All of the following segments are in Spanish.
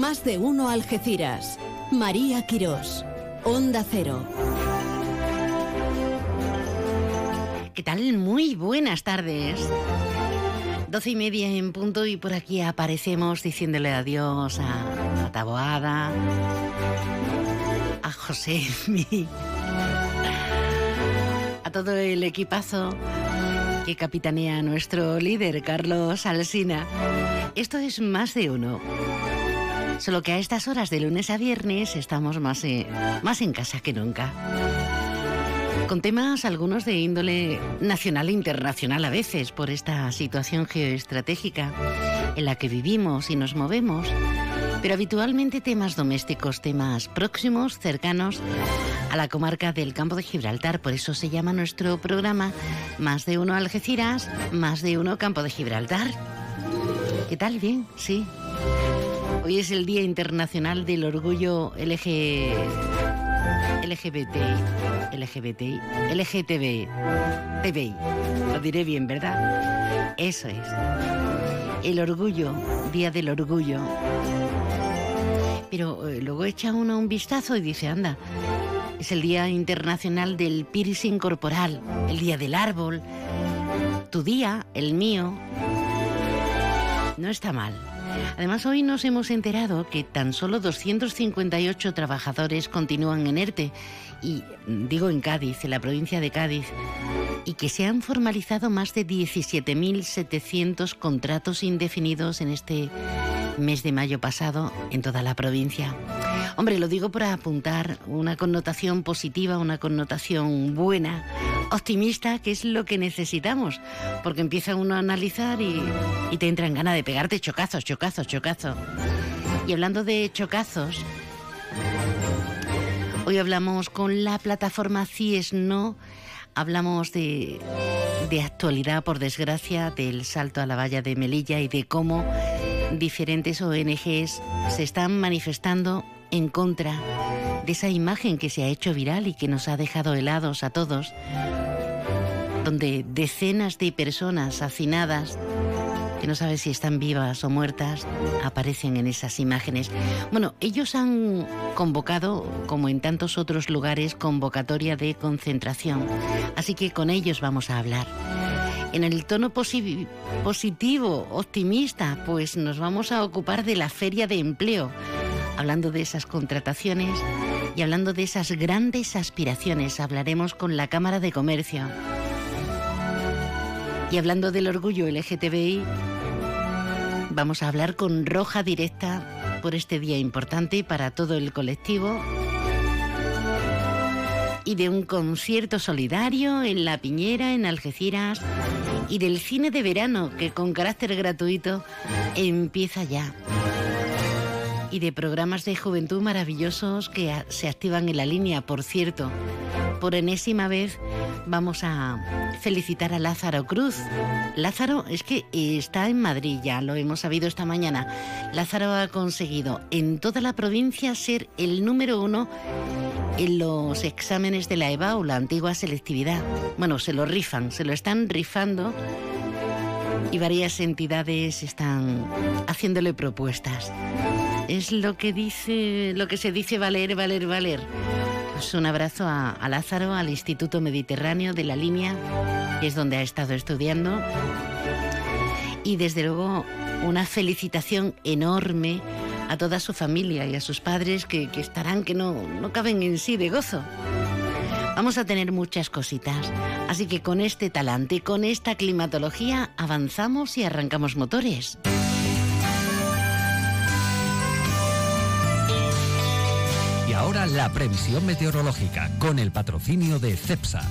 Más de uno Algeciras. María Quirós. Onda Cero. ¿Qué tal? Muy buenas tardes. Doce y media en punto y por aquí aparecemos diciéndole adiós a, a Taboada, a José, a todo el equipazo que capitanea nuestro líder, Carlos Alsina. Esto es más de uno. Solo que a estas horas de lunes a viernes estamos más, eh, más en casa que nunca. Con temas algunos de índole nacional e internacional a veces por esta situación geoestratégica en la que vivimos y nos movemos, pero habitualmente temas domésticos, temas próximos, cercanos a la comarca del campo de Gibraltar. Por eso se llama nuestro programa Más de uno Algeciras, Más de uno Campo de Gibraltar. ¿Qué tal? Bien, sí. Hoy es el Día Internacional del Orgullo LG... LGBT, LGBT, LGTB, TBI. Lo diré bien, ¿verdad? Eso es. El orgullo, Día del Orgullo. Pero eh, luego echa uno un vistazo y dice, anda, es el Día Internacional del Piercing Corporal, el Día del Árbol. Tu día, el mío, no está mal. Además, hoy nos hemos enterado que tan solo 258 trabajadores continúan en ERTE, y digo en Cádiz, en la provincia de Cádiz, y que se han formalizado más de 17.700 contratos indefinidos en este mes de mayo pasado en toda la provincia. Hombre, lo digo para apuntar una connotación positiva, una connotación buena, optimista, que es lo que necesitamos, porque empieza uno a analizar y, te entran ganas de pegarte chocazos, chocazos, chocazos. Y hablando de chocazos, hoy hablamos con la plataforma CIES No, hablamos de, de actualidad, por desgracia, del salto a la valla de Melilla y de cómo diferentes ONGs se están manifestando en contra de esa imagen que se ha hecho viral y que nos ha dejado helados a todos, donde decenas de personas hacinadas, que no sabes si están vivas o muertas, aparecen en esas imágenes. Bueno, ellos han convocado, como en tantos otros lugares, convocatoria de concentración, así que con ellos vamos a hablar. En el tono positivo, optimista, pues nos vamos a ocupar de la feria de empleo, hablando de esas contrataciones y hablando de esas grandes aspiraciones. Hablaremos con la Cámara de Comercio. Y hablando del orgullo LGTBI, vamos a hablar con Roja Directa por este día importante para todo el colectivo y de un concierto solidario en La Piñera, en Algeciras, y del cine de verano que con carácter gratuito empieza ya. Y de programas de juventud maravillosos que se activan en la línea, por cierto. Por enésima vez vamos a felicitar a Lázaro Cruz. Lázaro es que está en Madrid, ya lo hemos sabido esta mañana. Lázaro ha conseguido en toda la provincia ser el número uno en los exámenes de la EVA o la antigua selectividad. Bueno, se lo rifan, se lo están rifando y varias entidades están haciéndole propuestas. Es lo que dice, lo que se dice valer, valer, valer. Pues un abrazo a, a Lázaro, al Instituto Mediterráneo de la Línea, que es donde ha estado estudiando. Y desde luego una felicitación enorme a toda su familia y a sus padres que, que estarán que no, no caben en sí de gozo. Vamos a tener muchas cositas, así que con este talante, con esta climatología, avanzamos y arrancamos motores. Ahora la previsión meteorológica con el patrocinio de CEPSA.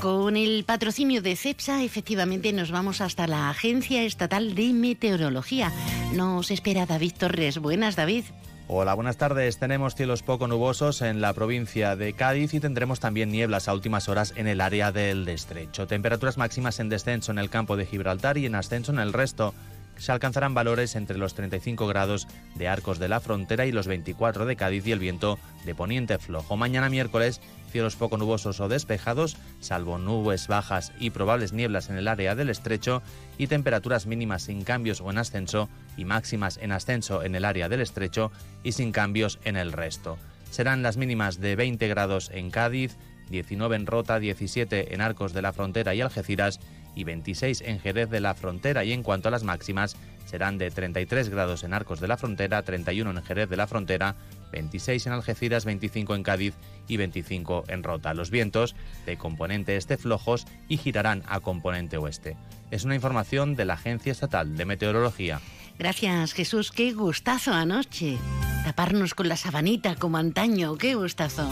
Con el patrocinio de CEPSA, efectivamente, nos vamos hasta la Agencia Estatal de Meteorología. Nos espera David Torres. Buenas, David. Hola, buenas tardes. Tenemos cielos poco nubosos en la provincia de Cádiz y tendremos también nieblas a últimas horas en el área del estrecho. Temperaturas máximas en descenso en el campo de Gibraltar y en ascenso en el resto se alcanzarán valores entre los 35 grados de Arcos de la Frontera y los 24 de Cádiz y el viento de poniente flojo. Mañana miércoles, cielos poco nubosos o despejados, salvo nubes bajas y probables nieblas en el área del estrecho y temperaturas mínimas sin cambios o en ascenso y máximas en ascenso en el área del estrecho y sin cambios en el resto. Serán las mínimas de 20 grados en Cádiz, 19 en Rota, 17 en Arcos de la Frontera y Algeciras y 26 en Jerez de la Frontera y en cuanto a las máximas serán de 33 grados en Arcos de la Frontera, 31 en Jerez de la Frontera, 26 en Algeciras, 25 en Cádiz y 25 en Rota. Los vientos de componente este flojos y girarán a componente oeste. Es una información de la Agencia Estatal de Meteorología. Gracias Jesús, qué gustazo anoche. Taparnos con la sabanita como antaño, qué gustazo.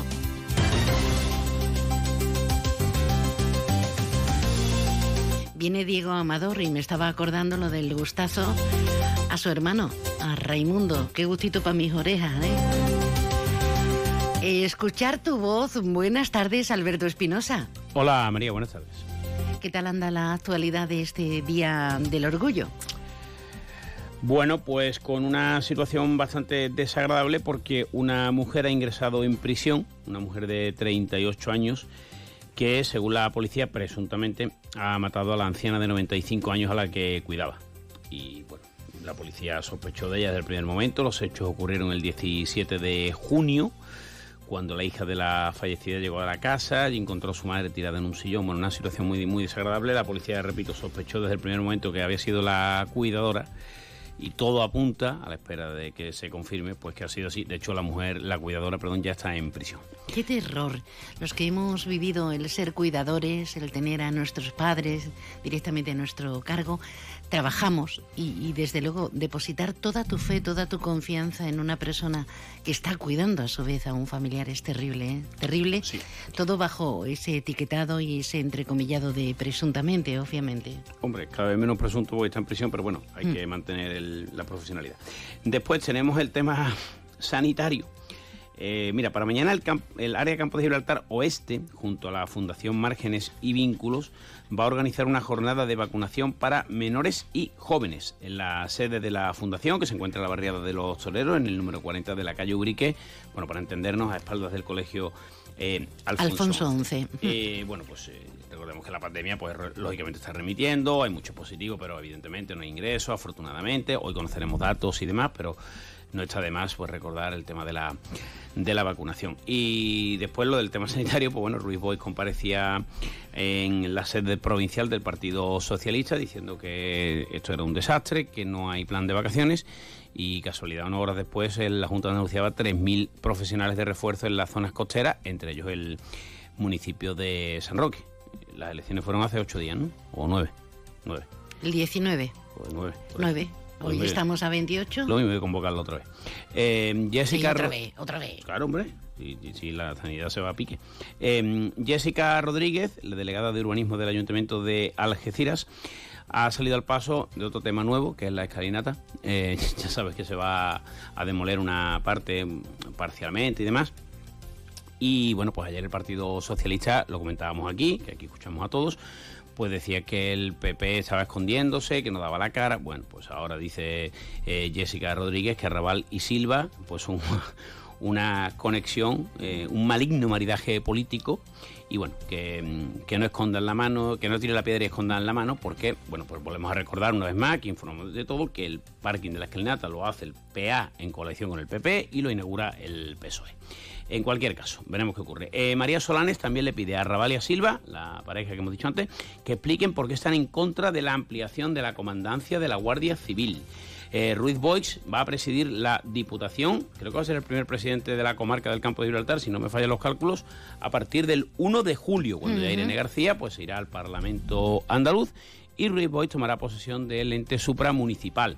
Viene Diego Amador y me estaba acordando lo del gustazo a su hermano, a Raimundo. Qué gustito para mis orejas, ¿eh? Escuchar tu voz. Buenas tardes, Alberto Espinosa. Hola, María, buenas tardes. ¿Qué tal anda la actualidad de este Día del Orgullo? Bueno, pues con una situación bastante desagradable porque una mujer ha ingresado en prisión, una mujer de 38 años, que según la policía presuntamente ha matado a la anciana de 95 años a la que cuidaba. Y bueno, la policía sospechó de ella desde el primer momento. Los hechos ocurrieron el 17 de junio, cuando la hija de la fallecida llegó a la casa y encontró a su madre tirada en un sillón. Bueno, una situación muy, muy desagradable. La policía, repito, sospechó desde el primer momento que había sido la cuidadora y todo apunta a la espera de que se confirme pues que ha sido así. De hecho, la mujer, la cuidadora, perdón, ya está en prisión. Qué terror. Los que hemos vivido el ser cuidadores, el tener a nuestros padres directamente a nuestro cargo, trabajamos y, desde luego depositar toda tu fe, toda tu confianza en una persona que está cuidando a su vez a un familiar es terrible, ¿eh? terrible. Sí. Todo bajo ese etiquetado y ese entrecomillado de presuntamente, obviamente. Hombre, cada vez menos presunto porque está en prisión, pero bueno, hay mm. que mantener la profesionalidad. Después tenemos el tema sanitario. Eh, mira, para mañana el, el, área Campo de Gibraltar Oeste, junto a la Fundación Márgenes y Vínculos, va a organizar una jornada de vacunación para menores y jóvenes en la sede de la Fundación, que se encuentra en la barriada de los Toreros, en el número 40 de la calle Ubrique, bueno, para entendernos, a espaldas del colegio eh, Alfonso, XI. Eh, bueno, pues recordemos que la pandemia, pues lógicamente está remitiendo, hay mucho positivo, pero evidentemente no hay ingresos, afortunadamente. Hoy conoceremos datos y demás, pero no está de más pues recordar el tema de la, de la vacunación. Y después lo del tema sanitario, pues bueno, Ruiz Boy comparecía en la sede provincial del Partido Socialista diciendo que esto era un desastre, que no hay plan de vacaciones y casualidad, unas horas después la Junta anunciaba 3.000 profesionales de refuerzo en las zonas costeras, entre ellos el municipio de San Roque. Las elecciones fueron hace ocho días, ¿no? O nueve. Nueve. El 19. Pues nueve. Nueve. Hoy estamos a 28. Lo mismo que convocarlo otra vez. Eh, Jessica otra vez, otra vez. Claro, hombre. Si, la sanidad se va a pique. Eh, Jessica Rodríguez, la delegada de urbanismo del Ayuntamiento de Algeciras, ha salido al paso de otro tema nuevo, que es la escalinata. Eh, ya sabes que se va a demoler una parte parcialmente y demás. Y bueno, pues ayer el Partido Socialista, lo comentábamos aquí, que aquí escuchamos a todos, pues decía que el PP estaba escondiéndose, que no daba la cara. Bueno, pues ahora dice eh, Jessica Rodríguez que Raval y Silva, pues una conexión, eh, un maligno maridaje político y bueno, que, no escondan la mano, que no tire la piedra y escondan la mano, porque, bueno, pues volvemos a recordar una vez más, que informamos de todo, que el parking de la escalinata lo hace el PA en coalición con el PP y lo inaugura el PSOE. En cualquier caso, veremos qué ocurre. Eh, María Solanes también le pide a Raval y a Silva, la pareja que hemos dicho antes, que expliquen por qué están en contra de la ampliación de la comandancia de la Guardia Civil. Eh, Ruiz Boix va a presidir la Diputación, creo que va a ser el primer presidente de la comarca del Campo de Gibraltar, si no me fallan los cálculos, a partir del 1 de julio, cuando ya Irene García pues irá al Parlamento andaluz y Ruiz Boix tomará posesión del ente supramunicipal.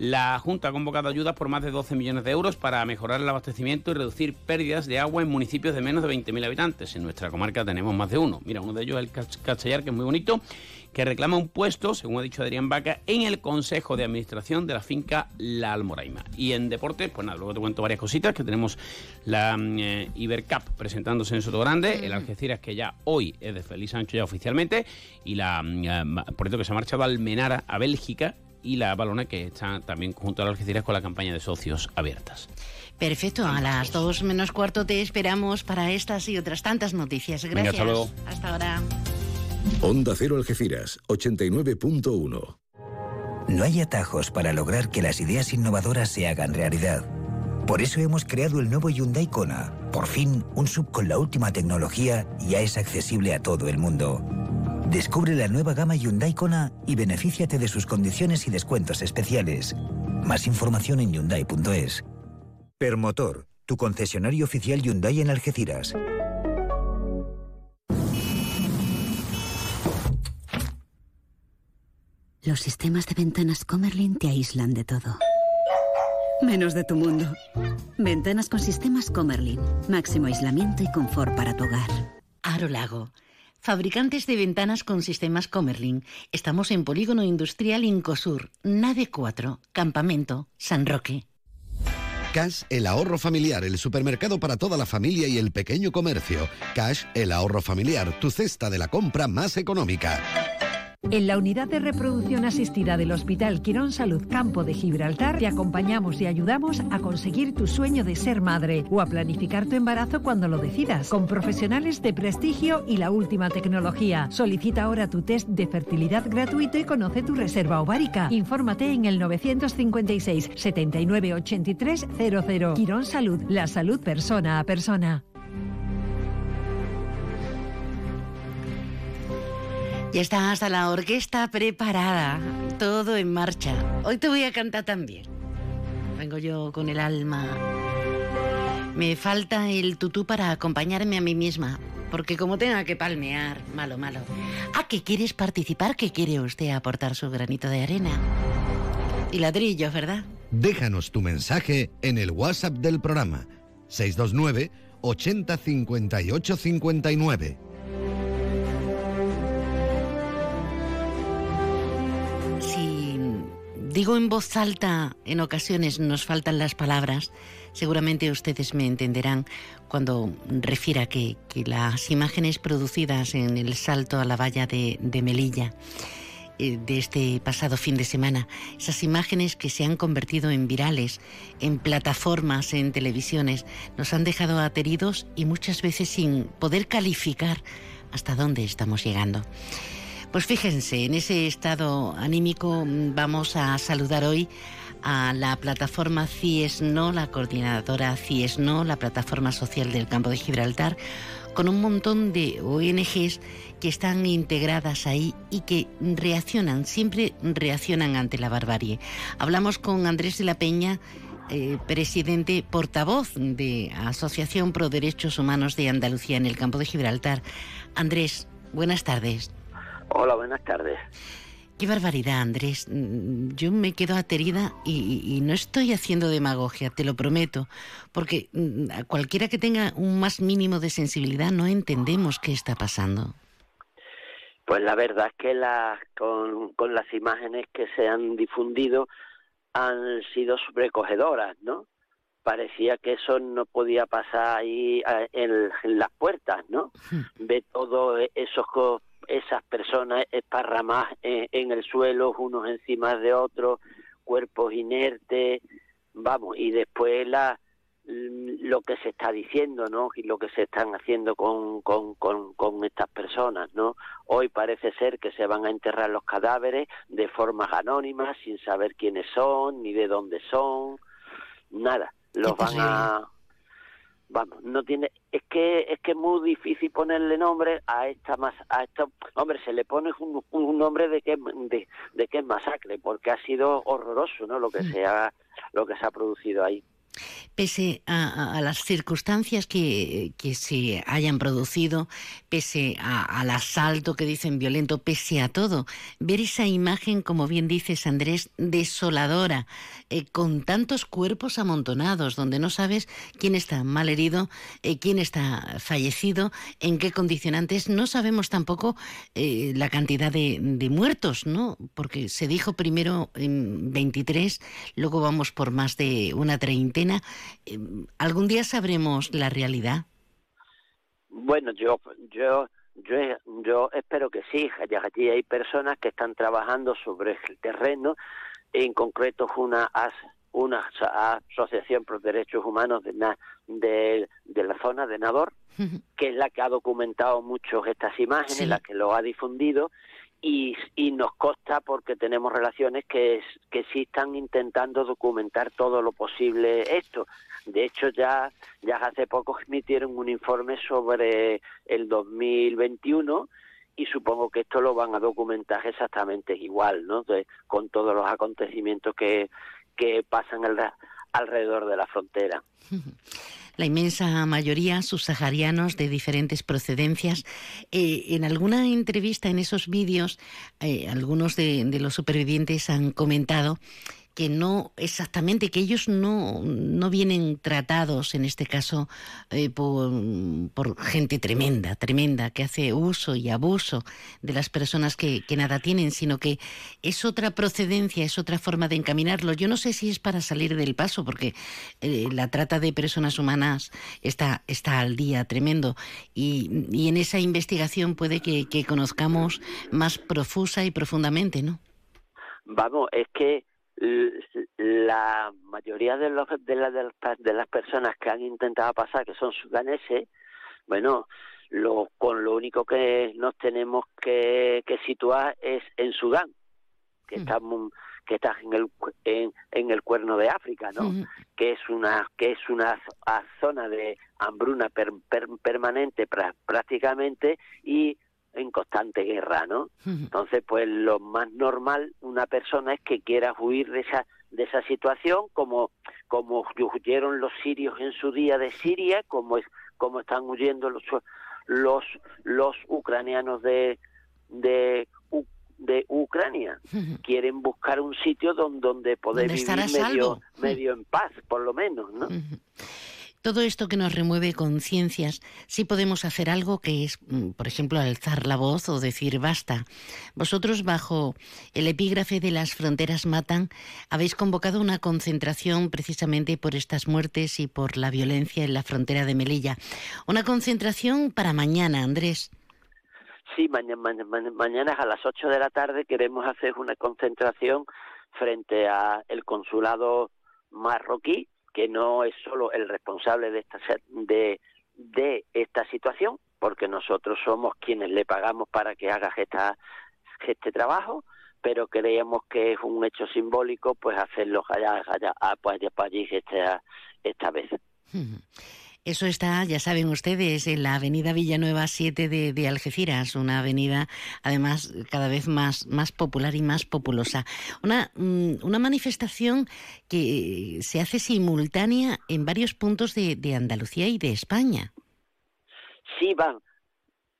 La Junta ha convocado ayudas por más de 12 millones de euros para mejorar el abastecimiento y reducir pérdidas de agua en municipios de menos de 20.000 habitantes. En nuestra comarca tenemos más de uno. Mira, uno de ellos es el Castellar, que es muy bonito, que reclama un puesto, según ha dicho Adrián Vaca, en el Consejo de Administración de la finca La Almoraima. Y en deporte, pues nada, luego te cuento varias cositas, que tenemos la mm, eh, Ibercup presentándose en Soto Grande, el Algeciras que ya hoy es de Feliz Sancho ya oficialmente, y la, mm, eh, por cierto, que se ha marchado Almenara a Bélgica y la Balona, que está también junto a las Algeciras con la campaña de socios abiertas. Perfecto, a las dos menos cuarto te esperamos para estas y otras tantas noticias. Gracias. hasta luego. Hasta ahora. Onda Cero Algeciras, 89.1. No hay atajos para lograr que las ideas innovadoras se hagan realidad. Por eso hemos creado el nuevo Hyundai Kona. Por fin, un sub con la última tecnología ya es accesible a todo el mundo. Descubre la nueva gama Hyundai Kona y benefíciate de sus condiciones y descuentos especiales. Más información en hyundai.es. Permotor, tu concesionario oficial Hyundai en Algeciras. Los sistemas de ventanas Comerlin te aíslan de todo. Menos de tu mundo. Ventanas con sistemas Comerlin. Máximo aislamiento y confort para tu hogar. Aro Lago. Fabricantes de ventanas con sistemas Comerlin. Estamos en Polígono Industrial Incosur, Nave 4, Campamento, San Roque. Cash, el ahorro familiar, el supermercado para toda la familia y el pequeño comercio. Cash, el ahorro familiar, tu cesta de la compra más económica. En la unidad de reproducción asistida del Hospital Quirón Salud Campo de Gibraltar te acompañamos y ayudamos a conseguir tu sueño de ser madre o a planificar tu embarazo cuando lo decidas, con profesionales de prestigio y la última tecnología. Solicita ahora tu test de fertilidad gratuito y conoce tu reserva ovárica. Infórmate en el 956 79 83 00. Quirón Salud, la salud persona a persona. Ya está hasta la orquesta preparada, todo en marcha. Hoy te voy a cantar también. Vengo yo con el alma. Me falta el tutú para acompañarme a mí misma, porque como tenga que palmear, malo, malo. ¿A qué quieres participar? ¿Qué quiere usted aportar su granito de arena? Y ladrillos, ¿verdad? Déjanos tu mensaje en el WhatsApp del programa 629 80 58 59. Digo en voz alta, en ocasiones nos faltan las palabras, seguramente ustedes me entenderán cuando refiera que, las imágenes producidas en el salto a la valla de, de Melilla eh, de este pasado fin de semana, esas imágenes que se han convertido en virales, en plataformas, en televisiones, nos han dejado ateridos y muchas veces sin poder calificar hasta dónde estamos llegando. Pues fíjense, en ese estado anímico mm, vamos a saludar hoy a la plataforma CIESNO, la coordinadora CIESNO, la plataforma social del campo de Gibraltar, con un montón de ONGs que están integradas ahí y que reaccionan, siempre reaccionan ante la barbarie. Hablamos con Andrés de la Peña, eh, presidente portavoz de Asociación Pro Derechos Humanos de Andalucía en el campo de Gibraltar. Andrés, buenas tardes. Hola, buenas tardes. Qué barbaridad, Andrés. Mm, Yo me quedo aterida y, y no estoy haciendo demagogia, te lo prometo, porque mm, a cualquiera que tenga un más mínimo de sensibilidad no entendemos qué está pasando. Pues la verdad es que las, con, con las imágenes que se han difundido han sido sobrecogedoras, ¿no? Parecía que eso no podía pasar ahí eh, en, en las puertas, ¿no? Ve todo esos co- esas personas esparramadas en, en el suelo, unos encima de otros, cuerpos inertes, vamos, y después la lo que se está diciendo, ¿no? Y lo que se están haciendo con, con, con, con estas personas, ¿no? Hoy parece ser que se van a enterrar los cadáveres de formas anónimas, sin saber quiénes son, ni de dónde son, nada. Los van a vamos no tiene es que es que es muy difícil ponerle nombre a esta más a esta hombre se le pone un, un nombre de que de, de que es masacre porque ha sido horroroso no lo que se ha lo que se ha producido ahí Pese a, las circunstancias que, que se hayan producido, pese a- al asalto que dicen violento, pese a todo, ver esa imagen, como bien dices Andrés, desoladora, eh, con tantos cuerpos amontonados, donde no sabes quién está mal herido, eh, quién está fallecido, en qué condicionantes, no sabemos tampoco eh, la cantidad de, de muertos, ¿no? Porque se dijo primero en 23, luego vamos por más de una treintena. Eh, ¿Algún día sabremos la realidad? Bueno, yo, yo, yo, yo espero que sí. Allí hay personas que están trabajando sobre el terreno en concreto una una asociación por derechos humanos de, de, la zona de Nador, que es la que ha documentado muchos estas imágenes, la que lo ha difundido y, y, nos consta porque tenemos relaciones que, que sí están intentando documentar todo lo posible esto. De hecho, ya, ya hace poco emitieron un informe sobre el 2021 y supongo que esto lo van a documentar exactamente igual, ¿no? con todos los acontecimientos que, que pasan alrededor de la frontera. La inmensa mayoría subsaharianos de diferentes procedencias. Eh, en alguna entrevista en esos vídeos, eh, algunos de, los supervivientes han comentado que no exactamente, que ellos no, no vienen tratados, en este caso, eh, por, gente tremenda, tremenda, que hace uso y abuso de las personas que, nada tienen, sino que es otra procedencia, es otra forma de encaminarlo. Yo no sé si es para salir del paso, porque eh, la trata de personas humanas está, está al día tremendo, y, y en esa investigación puede que, que conozcamos más profusa y profundamente, ¿no? Vamos, es que la mayoría de, los, de, de, las personas que han intentado pasar, que son sudaneses, bueno, lo, con lo único que nos tenemos que, situar es en Sudán, que mm. está que está en el en, en, el cuerno de África, ¿no? Que es una que es una zona de hambruna permanente prácticamente y en constante guerra, ¿no? Entonces, pues lo más normal una persona es que quiera huir de esa de esa situación, como como huyeron los sirios en su día de Siria, como es como están huyendo los los los ucranianos de de de Ucrania. Quieren buscar un sitio donde, donde poder vivir medio, medio en paz, por lo menos, ¿no? Todo esto que nos remueve conciencias, sí podemos hacer algo que es, mm, por ejemplo, alzar la voz o decir basta. Vosotros, bajo el epígrafe de las fronteras matan, habéis convocado una concentración precisamente por estas muertes y por la violencia en la frontera de Melilla. Una concentración para mañana, Andrés. Sí, mañana, mañana a las 8 de la tarde queremos hacer una concentración frente a el consulado marroquí que no es solo el responsable de esta, de, de esta situación, porque nosotros somos quienes le pagamos para que haga esta, este trabajo, pero creemos que es un hecho simbólico pues hacerlo allá, allá, pues, allá, para allí esta, esta vez. Eso está, ya saben ustedes, en la avenida Villanueva 7 de, Algeciras, una avenida además cada vez más, más popular y más populosa. Una, mm, una manifestación que se hace simultánea en varios puntos de, Andalucía y de España. Sí, van.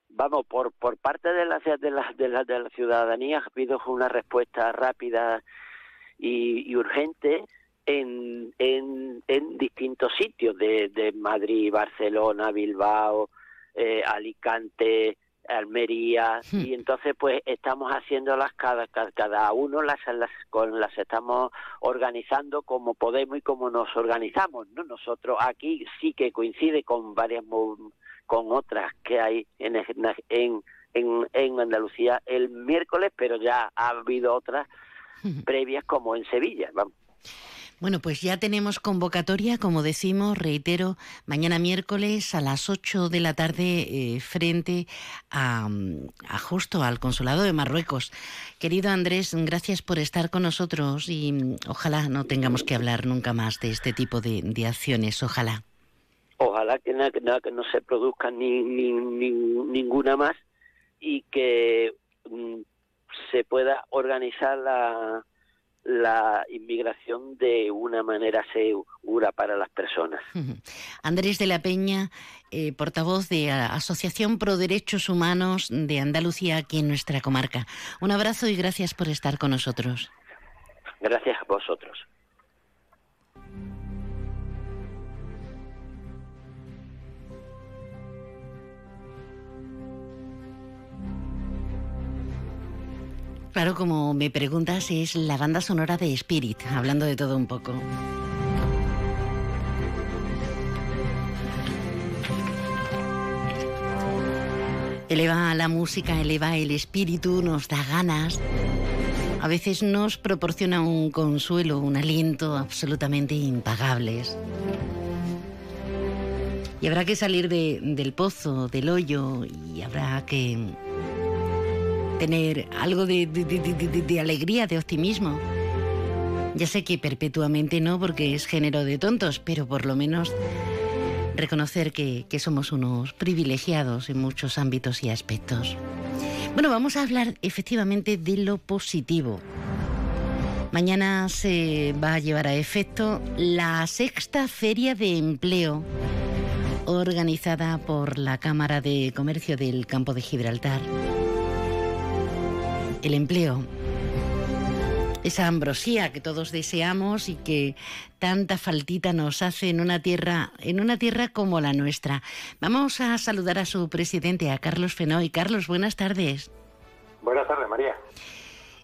Vamos, por, por parte de de, la, de, la, de la ciudadanía pido una respuesta rápida y urgente en, en, en distintos sitios de, de Madrid, Barcelona, Bilbao, eh, Alicante, Almería hmm. y entonces pues estamos haciéndolas cada cada uno las, las con las estamos organizando como podemos y como nos organizamos no nosotros aquí sí que coincide con varias con otras que hay en en en, en Andalucía el miércoles pero ya ha habido otras hmm. previas como en Sevilla vamos bueno, pues ya tenemos convocatoria, como decimos, reitero, mañana miércoles a las 8 de la tarde eh, frente a, justo al Consulado de Marruecos. Querido Andrés, gracias por estar con nosotros y mm, ojalá no tengamos que hablar nunca más de este tipo de, acciones, ojalá. Ojalá que, nada, que, no se produzca ni, ninguna más y que mm, se pueda organizar la la inmigración de una manera segura para las personas. Andrés de la Peña, eh, portavoz de Asociación Pro Derechos Humanos de Andalucía, aquí en nuestra comarca. Un abrazo y gracias por estar con nosotros. Gracias a vosotros. Claro, como me preguntas, es la banda sonora de Spirit, hablando de todo un poco. Eleva la música, eleva el espíritu, nos da ganas a veces nos proporciona un consuelo, un aliento absolutamente impagables. Y habrá que salir del pozo, del hoyo, y habrá que tener algo de, alegría, de optimismo. Ya sé que perpetuamente no, porque es género de tontos, pero por lo menos reconocer que, que somos unos privilegiados en muchos ámbitos y aspectos. Bueno, vamos a hablar efectivamente de lo positivo. Mañana se va a llevar a efecto la sexta feria de empleo organizada por la Cámara de Comercio del Campo de Gibraltar. El empleo, esa ambrosía que todos deseamos y que tanta faltita nos hace en una tierra, en una tierra como la nuestra. Vamos a saludar a su presidente, a Carlos Fenoy. Carlos, buenas tardes. Buenas tardes, María.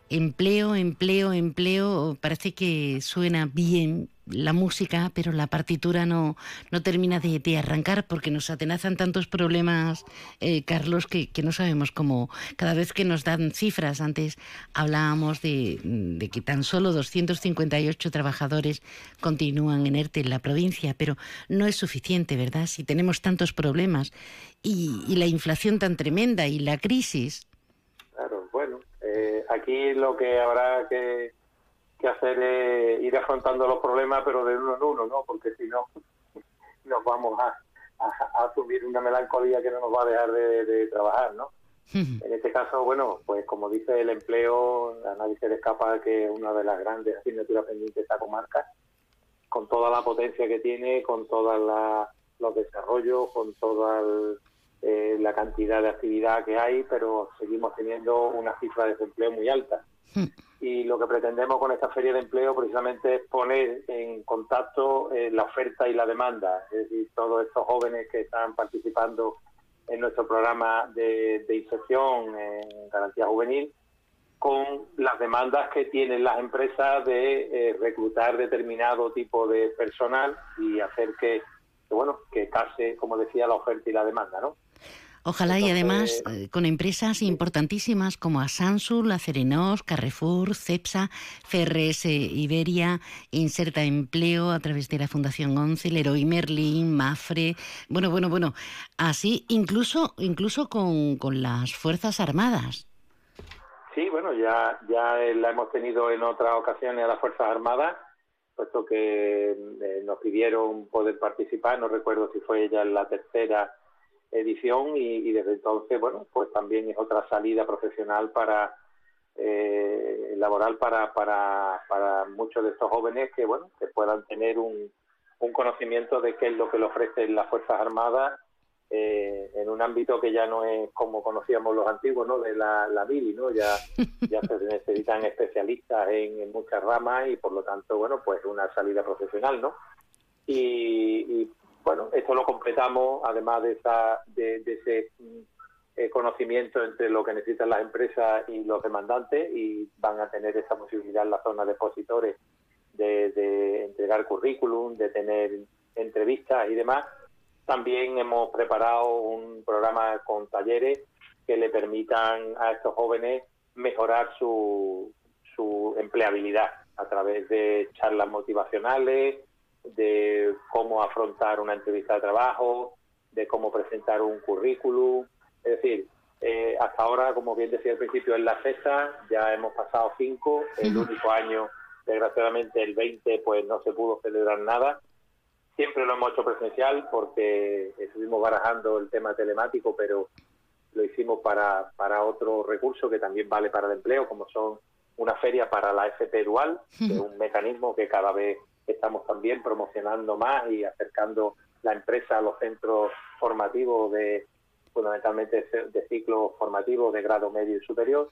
Empleo, empleo, empleo, parece que suena bien, la música, pero la partitura no, no termina de, arrancar porque nos atenazan tantos problemas, eh, Carlos, que, no sabemos cómo. Cada vez que nos dan cifras, antes hablábamos de, de, que tan solo 258 trabajadores continúan en ERTE en la provincia, pero no es suficiente, ¿verdad? Si tenemos tantos problemas y, y la inflación tan tremenda y la crisis. Claro, bueno, eh, aquí lo que habrá que que hacer es ir afrontando los problemas, pero de uno en uno, ¿no? Porque si no, nos vamos a, a, asumir una melancolía que no nos va a dejar de, trabajar, ¿no? En este caso, bueno, pues como dice el empleo, a nadie se le escapa que es una de las grandes asignaturas pendientes de esta comarca, con toda la potencia que tiene, con todos los desarrollos, con toda eh, la cantidad de actividad que hay, pero seguimos teniendo una cifra de desempleo muy alta y lo que pretendemos con esta feria de empleo precisamente es poner en contacto eh, la oferta y la demanda, es decir, todos estos jóvenes que están participando en nuestro programa de, inserción en garantía juvenil con las demandas que tienen las empresas de eh, reclutar determinado tipo de personal y hacer que, que, bueno que case como decía la oferta y la demanda no Ojalá y además eh, con empresas importantísimas como Asansul, Acerinos, Carrefour, Cepsa, FRS Iberia, Inserta Empleo a través de la Fundación ONCE, Leroy Merlin, Mafre, bueno, bueno, bueno, así incluso incluso con, con las Fuerzas Armadas. Sí, bueno, ya, ya la hemos tenido en otras ocasiones a las Fuerzas Armadas, puesto que eh, nos pidieron poder participar, no recuerdo si fue ya en la tercera edición y, desde entonces, bueno, pues también es otra salida profesional para eh, laboral para, para, para muchos de estos jóvenes que, bueno, que puedan tener un, un conocimiento de qué es lo que le ofrecen las Fuerzas Armadas eh, en un ámbito que ya no es como conocíamos los antiguos, ¿no? De la, la ¿no? Ya, ya se necesitan especialistas en, en, muchas ramas y por lo tanto, bueno, pues una salida profesional, ¿no? Y, y bueno, esto lo completamos, además de, esa, de, ese mm, eh, conocimiento entre lo que necesitan las empresas y los demandantes y van a tener esa posibilidad en la zona de expositores de, entregar currículum, de tener entrevistas y demás. También hemos preparado un programa con talleres que le permitan a estos jóvenes mejorar su, su empleabilidad a través de charlas motivacionales, de cómo afrontar una entrevista de trabajo, de cómo presentar un currículum. Es decir, eh, hasta ahora, como bien decía al principio, en la CESA ya hemos pasado cinco. El único año, desgraciadamente, el 20, pues no se pudo celebrar nada. Siempre lo hemos hecho presencial porque estuvimos barajando el tema telemático, pero lo hicimos para, para otro recurso que también vale para el empleo, como son una feria para la FP Dual, que es un mecanismo que cada vez estamos también promocionando más y acercando la empresa a los centros formativos de fundamentalmente de ciclos formativos de grado medio y superior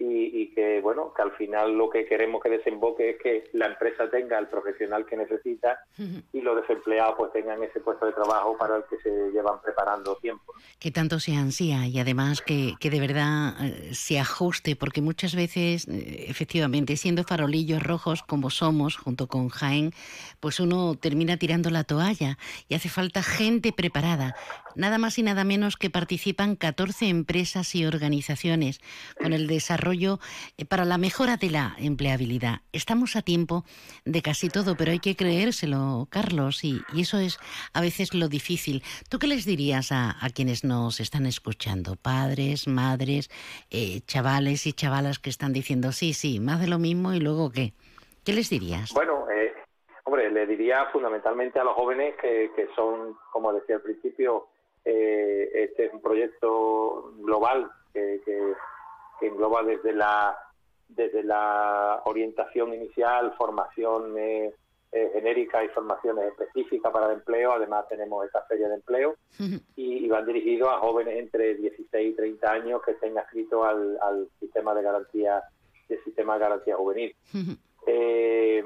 y, que bueno que al final lo que queremos que desemboque es que la empresa tenga el profesional que necesita y los desempleados pues tengan ese puesto de trabajo para el que se llevan preparando tiempo. Que tanto se ansía y además que, que de verdad eh, se ajuste porque muchas veces eh, efectivamente siendo farolillos rojos como somos junto con Jaén pues uno termina tirando la toalla y hace falta gente preparada nada más y nada menos que participan 14 empresas y organizaciones con el desarrollo desarrollo, eh, para la mejora de la empleabilidad. Estamos a tiempo de casi todo, pero hay que creérselo, Carlos, y, eso es a veces lo difícil. ¿Tú qué les dirías a, quienes nos están escuchando? Padres, madres, eh, chavales y chavalas que están diciendo, sí, sí, más de lo mismo y luego qué. ¿Qué les dirías? Bueno, eh, hombre, le diría fundamentalmente a los jóvenes que, que son, como decía al principio, eh, este es un proyecto global que, engloba desde la desde la orientación inicial, formación eh, eh, genérica y formaciones específicas para el empleo. Además tenemos esta feria de empleo y, van dirigidos a jóvenes entre 16 y 30 años que estén adscritos al, al sistema de garantía del sistema de garantía juvenil. Eh,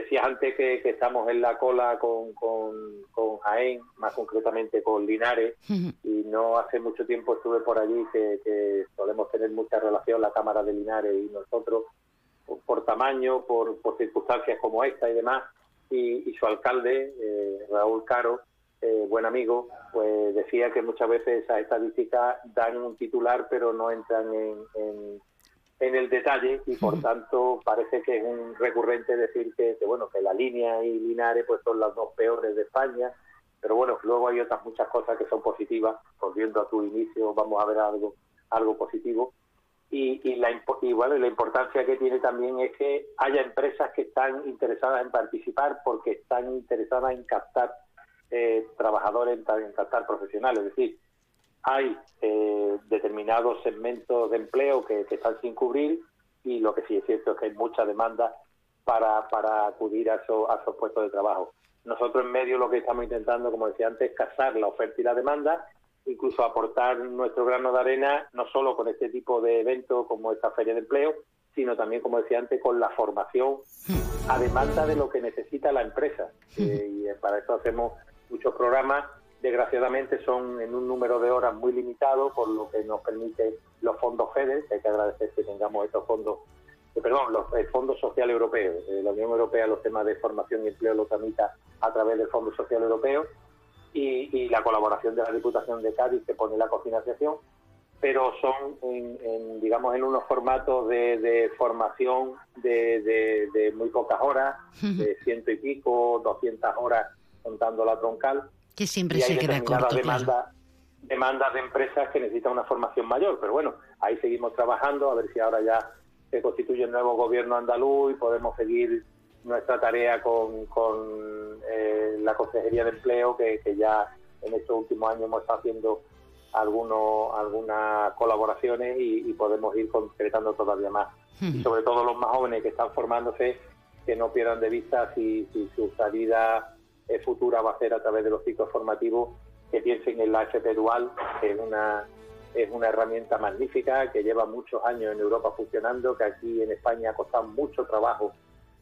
decías antes que, estamos en la cola con, con, con, Jaén, más concretamente con Linares, y no hace mucho tiempo estuve por allí, que, solemos tener mucha relación la Cámara de Linares y nosotros, por, tamaño, por, circunstancias como esta y demás, y, su alcalde, eh, Raúl Caro, eh, buen amigo, pues decía que muchas veces esas estadísticas dan un titular pero no entran en en el detalle y por tanto parece que es un recurrente decir que, bueno que la línea y Linares pues son las dos peores de España. Pero bueno luego hay otras muchas cosas que son positivas. Volviendo a tu inicio vamos a ver algo algo positivo. Y, y la y la importancia que tiene también es que haya empresas que están interesadas en participar porque están interesadas en captar eh, trabajadores en captar profesionales. Es decir hay eh, determinados segmentos de empleo que, están sin cubrir y lo que sí es cierto es que hay mucha demanda para, para acudir a, a esos puestos de trabajo. Nosotros en medio lo que estamos intentando, como decía antes, es casar la oferta y la demanda, incluso aportar nuestro grano de arena, no solo con este tipo de eventos como esta feria de empleo, sino también, como decía antes, con la formación a demanda de lo que necesita la empresa. Eh, y para eso hacemos muchos programas desgraciadamente son en un número de horas muy limitado, por lo que nos permite los fondos FEDER, hay que agradecer que tengamos estos fondos, eh, perdón, los, el Fondo Social Europeo. Eh, la Unión Europea los temas de formación y empleo los tramita a través del Fondo Social Europeo y, la colaboración de la Diputación de Cádiz que pone la cofinanciación, pero son, en, digamos, en unos formatos de, formación de, de muy pocas horas, de ciento y pico, doscientas horas contando la troncal, que siempre se queda corto, demanda, Demandas de empresas que necesitan una formación mayor, pero bueno, ahí seguimos trabajando, a ver si ahora ya se constituye el nuevo gobierno andaluz y podemos seguir nuestra tarea con, con eh, la Consejería de Empleo, que, ya en estos últimos años hemos estado haciendo algunos, algunas colaboraciones y, podemos ir concretando todavía más. Y sobre todo los más jóvenes que están formándose, que no pierdan de vista si, si su salida futura va a ser a través de los ciclos formativos que piensen en la FP Dual, que es una, es una herramienta magnífica que lleva muchos años en Europa funcionando, que aquí en España ha costado mucho trabajo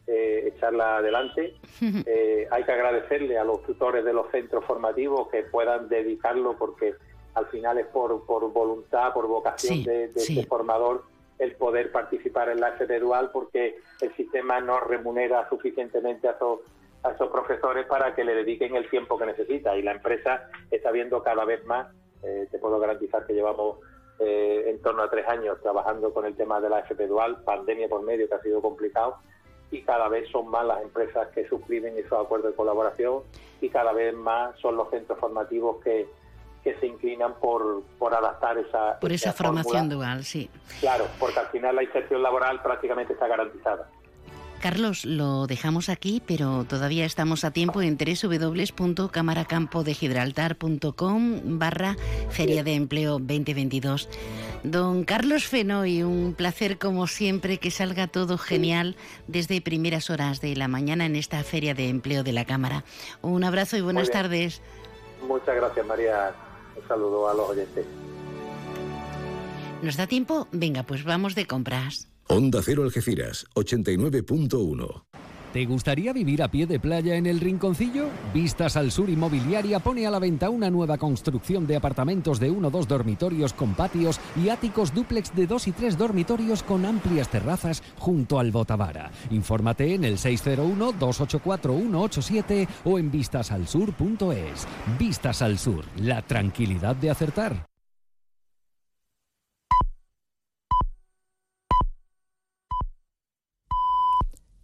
eh, echarla adelante. Eh, hay que agradecerle a los tutores de los centros formativos que puedan dedicarlo porque al final es por, por voluntad, por vocación de, de, formador el poder participar en la FP Dual porque el sistema no remunera suficientemente a esos a esos profesores para que le dediquen el tiempo que necesita y la empresa está viendo cada vez más, eh, te puedo garantizar que llevamos eh, en torno a tres años trabajando con el tema de la FP Dual, pandemia por medio que ha sido complicado y cada vez son más las empresas que suscriben esos acuerdos de colaboración y cada vez más son los centros formativos que, que se inclinan por, por adaptar esa... Por esa, formación dual, sí. Claro, porque al final la inserción laboral prácticamente está garantizada. Carlos, lo dejamos aquí, pero todavía estamos a tiempo en www.camaracampodegibraltar.com barra Feria de Empleo 2022. Don Carlos Fenoy, un placer como siempre que salga todo genial desde primeras horas de la mañana en esta Feria de Empleo de la Cámara. Un abrazo y buenas tardes. Muchas gracias, María. Un saludo a los oyentes. ¿Nos da tiempo? Venga, pues vamos de compras. Onda Cero Algeciras, 89.1. ¿Te gustaría vivir a pie de playa en el Rinconcillo? Vistas al Sur Inmobiliaria pone a la venta una nueva construcción de apartamentos de uno o dos dormitorios con patios y áticos dúplex de dos y tres dormitorios con amplias terrazas junto al Botavara. Infórmate en el 601-284-187 o en vistasalsur.es. Vistas al Sur, la tranquilidad de acertar.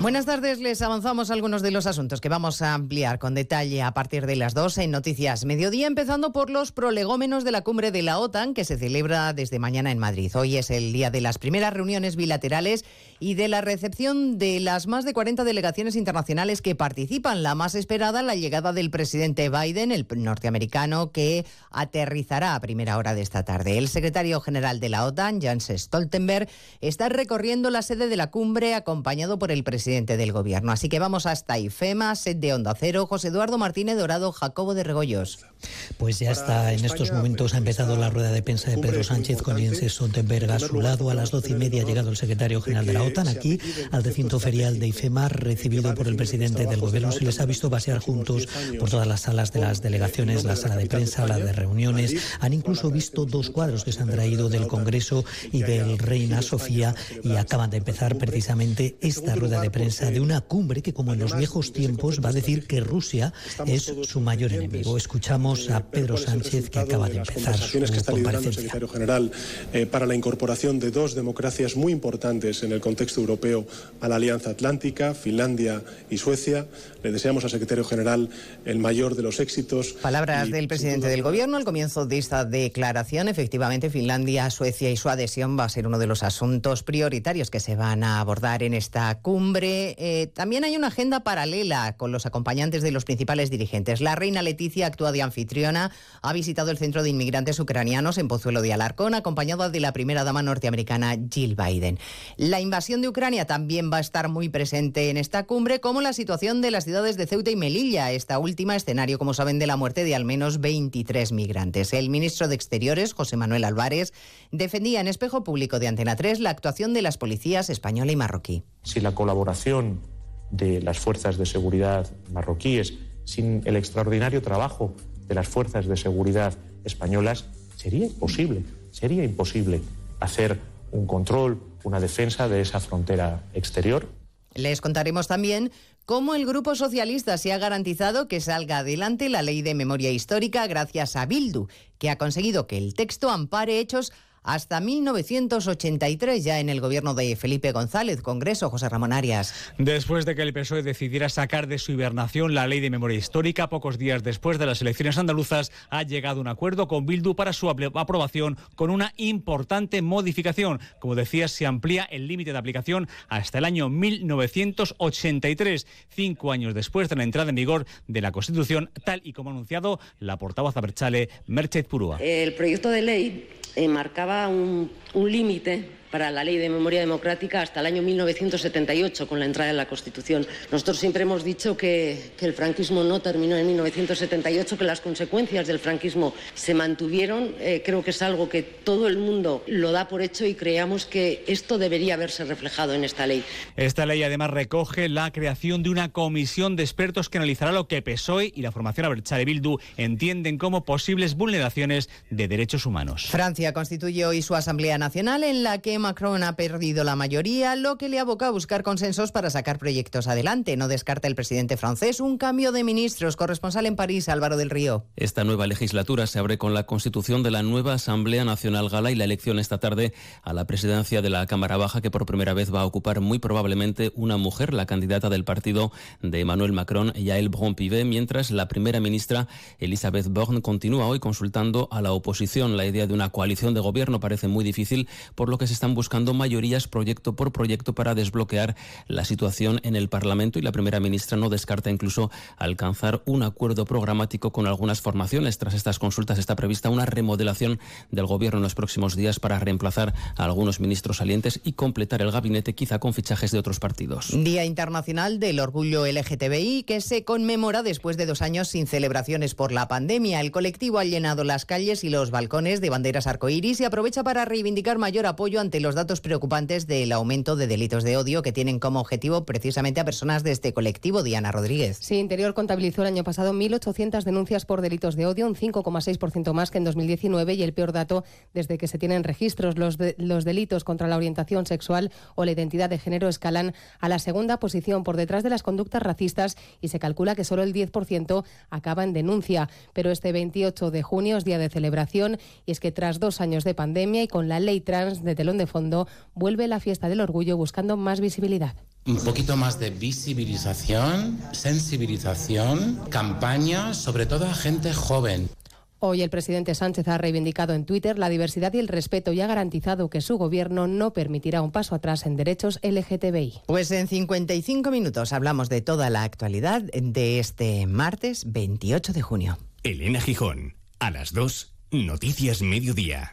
Buenas tardes, les avanzamos algunos de los asuntos que vamos a ampliar con detalle a partir de las 2 en Noticias Mediodía, empezando por los prolegómenos de la cumbre de la OTAN que se celebra desde mañana en Madrid. Hoy es el día de las primeras reuniones bilaterales y de la recepción de las más de 40 delegaciones internacionales que participan. La más esperada, la llegada del presidente Biden, el norteamericano, que aterrizará a primera hora de esta tarde. El secretario general de la OTAN, Jens Stoltenberg, está recorriendo la sede de la cumbre acompañado por el presidente del gobierno. Así que vamos hasta IFEMA, sed de Onda Cero, José Eduardo Martínez Dorado, Jacobo de Regoyos. Pues ya está, en estos momentos ha empezado la rueda de prensa de Pedro Sánchez con Jens Stoltenberg a su lado. A las doce y media ha llegado el secretario general de la OTAN aquí al recinto ferial de IFEMA, recibido por el presidente del gobierno. Se les ha visto pasear juntos por todas las salas de las delegaciones, la sala de prensa, la de reuniones. Han incluso visto dos cuadros que se han traído del Congreso y del Reina Sofía y acaban de empezar precisamente esta rueda de prensa de una cumbre que, como en los viejos tiempos, va a decir que Rusia es su mayor enemigo. Escuchamos a Pedro Sánchez que acaba de empezar su que está liderando el comparecencia. secretario general eh, para la incorporación de dos democracias muy importantes en el contexto europeo a la Alianza Atlántica, Finlandia y Suecia. Le deseamos al secretario general el mayor de los éxitos. Palabras del presidente del gobierno al comienzo de esta declaración. Efectivamente, Finlandia, Suecia y su adhesión va a ser uno de los asuntos prioritarios que se van a abordar en esta cumbre. Eh, también hay una agenda paralela con los acompañantes de los principales dirigentes. La reina Leticia actúa de anfitriona, ha visitado el centro de inmigrantes ucranianos en Pozuelo de Alarcón, acompañada de la primera dama norteamericana Jill Biden. La invasión de Ucrania también va a estar muy presente en esta cumbre, como la situación de las ciudades de Ceuta y Melilla, esta última escenario, como saben, de la muerte de al menos 23 migrantes. El ministro de Exteriores, José Manuel Álvarez, defendía en espejo público de Antena 3 la actuación de las policías española y marroquí. Sin la colaboración de las fuerzas de seguridad marroquíes, sin el extraordinario trabajo de las fuerzas de seguridad españolas, sería imposible, sería imposible hacer un control, una defensa de esa frontera exterior. Les contaremos también cómo el Grupo Socialista se ha garantizado que salga adelante la ley de memoria histórica gracias a Bildu, que ha conseguido que el texto ampare hechos hasta 1983 ya en el gobierno de Felipe González. Congreso, José Ramón Arias. Después de que el PSOE decidiera sacar de su hibernación la ley de memoria histórica, pocos días después de las elecciones andaluzas, ha llegado un acuerdo con Bildu para su aprobación con una importante modificación. Como decía, se amplía el límite de aplicación hasta el año 1983, cinco años después de la entrada en vigor de la Constitución, tal y como ha anunciado la portavoz Aberchale, Merchet Purúa. El proyecto de ley eh, marcaba un, un límite para la ley de memoria democrática hasta el año 1978 con la entrada en la Constitución. Nosotros siempre hemos dicho que, que el franquismo no terminó en 1978, que las consecuencias del franquismo se mantuvieron. Eh, creo que es algo que todo el mundo lo da por hecho y creamos que esto debería haberse reflejado en esta ley. Esta ley además recoge la creación de una comisión de expertos que analizará lo que PSOE y la formación Abertzale Bildu entienden como posibles vulneraciones de derechos humanos. Francia constituye hoy su Asamblea Nacional en la que Macron ha perdido la mayoría, lo que le aboca a buscar consensos para sacar proyectos adelante. No descarta el presidente francés un cambio de ministros. Corresponsal en París, Álvaro del Río. Esta nueva legislatura se abre con la constitución de la nueva Asamblea Nacional Gala y la elección esta tarde a la presidencia de la Cámara Baja, que por primera vez va a ocupar muy probablemente una mujer, la candidata del partido de Emmanuel Macron, Yael Braun-Pivet, mientras la primera ministra Elisabeth Borne continúa hoy consultando a la oposición. La idea de una coalición de gobierno parece muy difícil, por lo que se están buscando mayorías proyecto por proyecto para desbloquear la situación en el Parlamento y la primera ministra no descarta incluso alcanzar un acuerdo programático con algunas formaciones. Tras estas consultas está prevista una remodelación del gobierno en los próximos días para reemplazar a algunos ministros salientes y completar el gabinete quizá con fichajes de otros partidos. Día Internacional del Orgullo LGTBI que se conmemora después de dos años sin celebraciones por la pandemia. El colectivo ha llenado las calles y los balcones de banderas arcoíris y aprovecha para reivindicar mayor apoyo ante ante los datos preocupantes del aumento de delitos de odio que tienen como objetivo precisamente a personas de este colectivo. Diana Rodríguez. Sí, Interior contabilizó el año pasado 1.800 denuncias por delitos de odio, un 5,6% más que en 2019 y el peor dato desde que se tienen registros. Los, los delitos contra la orientación sexual o la identidad de género escalan a la segunda posición por detrás de las conductas racistas y se calcula que solo el 10% acaba en denuncia. Pero este 28 de junio es día de celebración y es que tras dos años de pandemia y con la ley trans de telón de fondo, vuelve la fiesta del orgullo buscando más visibilidad un poquito más de visibilización, sensibilización, campaña, sobre todo a gente joven. Hoy el presidente Sánchez ha reivindicado en Twitter la diversidad y el respeto y ha garantizado que su gobierno no permitirá un paso atrás en derechos LGTBI. Pues en 55 minutos hablamos de toda la actualidad de este martes 28 de junio. Elena Gijón, a las 2, Noticias Mediodía.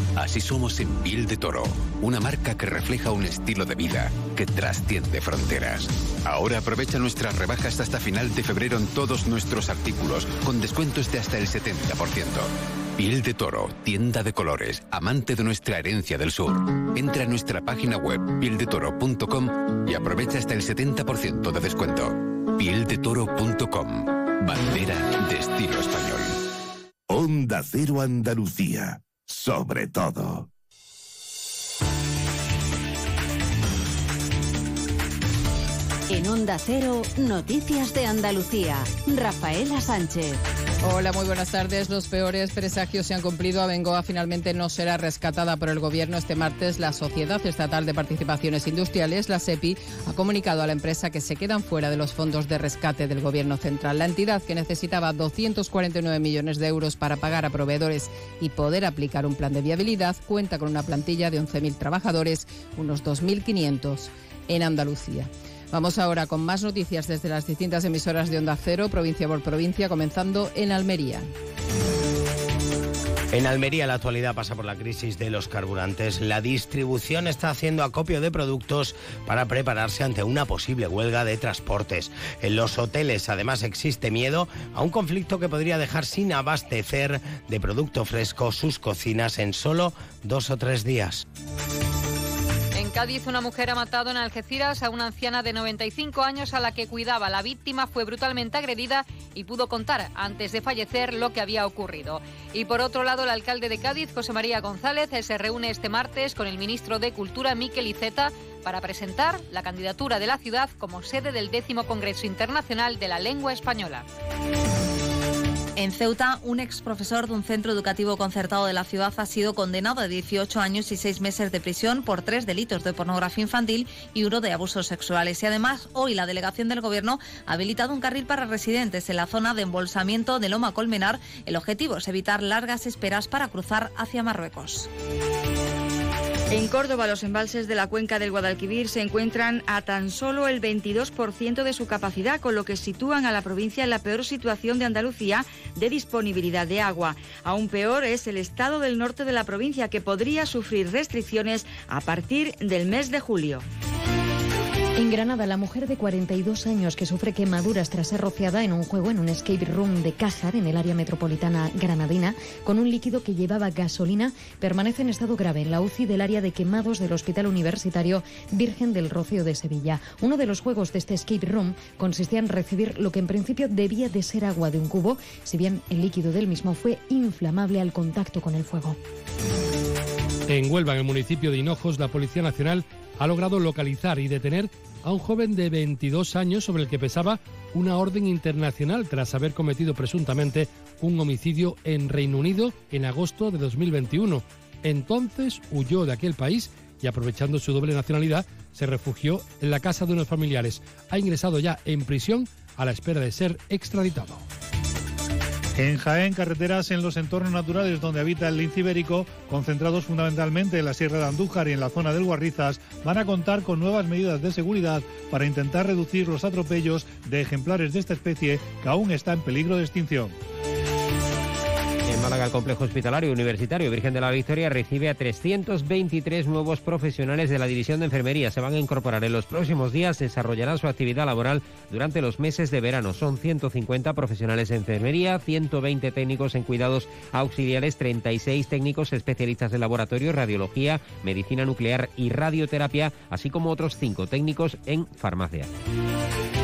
Así somos en Piel de Toro, una marca que refleja un estilo de vida que trasciende fronteras. Ahora aprovecha nuestras rebajas hasta final de febrero en todos nuestros artículos, con descuentos de hasta el 70%. Piel de Toro, tienda de colores, amante de nuestra herencia del sur. Entra a nuestra página web pieldetoro.com y aprovecha hasta el 70% de descuento. Pieldetoro.com, bandera de estilo español. Onda Cero Andalucía sobre todo. En Onda Cero, Noticias de Andalucía. Rafaela Sánchez. Hola, muy buenas tardes. Los peores presagios se han cumplido. Abengoa finalmente no será rescatada por el Gobierno. Este martes, la Sociedad Estatal de Participaciones Industriales, la SEPI, ha comunicado a la empresa que se quedan fuera de los fondos de rescate del Gobierno central. La entidad, que necesitaba 249 millones de euros para pagar a proveedores y poder aplicar un plan de viabilidad, cuenta con una plantilla de 11.000 trabajadores, unos 2.500 en Andalucía. Vamos ahora con más noticias desde las distintas emisoras de Onda Cero, provincia por provincia, comenzando en Almería. En Almería la actualidad pasa por la crisis de los carburantes. La distribución está haciendo acopio de productos para prepararse ante una posible huelga de transportes. En los hoteles además existe miedo a un conflicto que podría dejar sin abastecer de producto fresco sus cocinas en solo dos o tres días. Cádiz, una mujer ha matado en Algeciras a una anciana de 95 años a la que cuidaba. La víctima fue brutalmente agredida y pudo contar antes de fallecer lo que había ocurrido. Y por otro lado, el alcalde de Cádiz, José María González, se reúne este martes con el ministro de Cultura, Miquel Iceta, para presentar la candidatura de la ciudad como sede del décimo Congreso Internacional de la Lengua Española. En Ceuta, un ex profesor de un centro educativo concertado de la ciudad ha sido condenado a 18 años y 6 meses de prisión por tres delitos de pornografía infantil y uno de abusos sexuales. Y además, hoy la delegación del Gobierno ha habilitado un carril para residentes en la zona de embolsamiento de Loma Colmenar. El objetivo es evitar largas esperas para cruzar hacia Marruecos. En Córdoba, los embalses de la cuenca del Guadalquivir se encuentran a tan solo el 22% de su capacidad, con lo que sitúan a la provincia en la peor situación de Andalucía de disponibilidad de agua. Aún peor es el estado del norte de la provincia, que podría sufrir restricciones a partir del mes de julio. En Granada, la mujer de 42 años que sufre quemaduras tras ser rociada en un juego en un escape room de Cájar, en el área metropolitana granadina, con un líquido que llevaba gasolina, permanece en estado grave en la UCI del área de quemados del Hospital Universitario Virgen del Rocío de Sevilla. Uno de los juegos de este escape room consistía en recibir lo que en principio debía de ser agua de un cubo, si bien el líquido del mismo fue inflamable al contacto con el fuego. En Huelva, en el municipio de Hinojos, la Policía Nacional ha logrado localizar y detener a un joven de 22 años sobre el que pesaba una orden internacional tras haber cometido presuntamente un homicidio en Reino Unido en agosto de 2021. Entonces huyó de aquel país y aprovechando su doble nacionalidad se refugió en la casa de unos familiares. Ha ingresado ya en prisión a la espera de ser extraditado. En Jaén, carreteras en los entornos naturales donde habita el lince ibérico, concentrados fundamentalmente en la Sierra de Andújar y en la zona del Guarrizas, van a contar con nuevas medidas de seguridad para intentar reducir los atropellos de ejemplares de esta especie que aún está en peligro de extinción. Málaga, el complejo hospitalario universitario Virgen de la Victoria recibe a 323 nuevos profesionales de la división de enfermería. Se van a incorporar en los próximos días, desarrollarán su actividad laboral durante los meses de verano. Son 150 profesionales de enfermería, 120 técnicos en cuidados auxiliares, 36 técnicos especialistas de laboratorio, radiología, medicina nuclear y radioterapia, así como otros 5 técnicos en farmacia.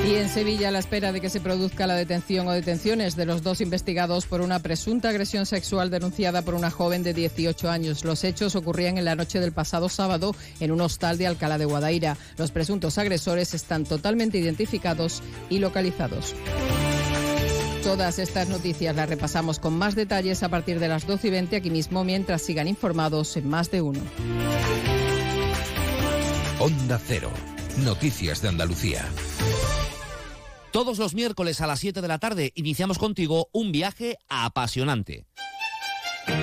Y en Sevilla, a la espera de que se produzca la detención o detenciones de los dos investigados por una presunta agresión sexual denunciada por una joven de 18 años. Los hechos ocurrían en la noche del pasado sábado en un hostal de Alcalá de Guadaira. Los presuntos agresores están totalmente identificados y localizados. Todas estas noticias las repasamos con más detalles a partir de las 12 y 20 aquí mismo mientras sigan informados en más de uno. Onda Cero. Noticias de Andalucía. Todos los miércoles a las 7 de la tarde iniciamos contigo un viaje apasionante.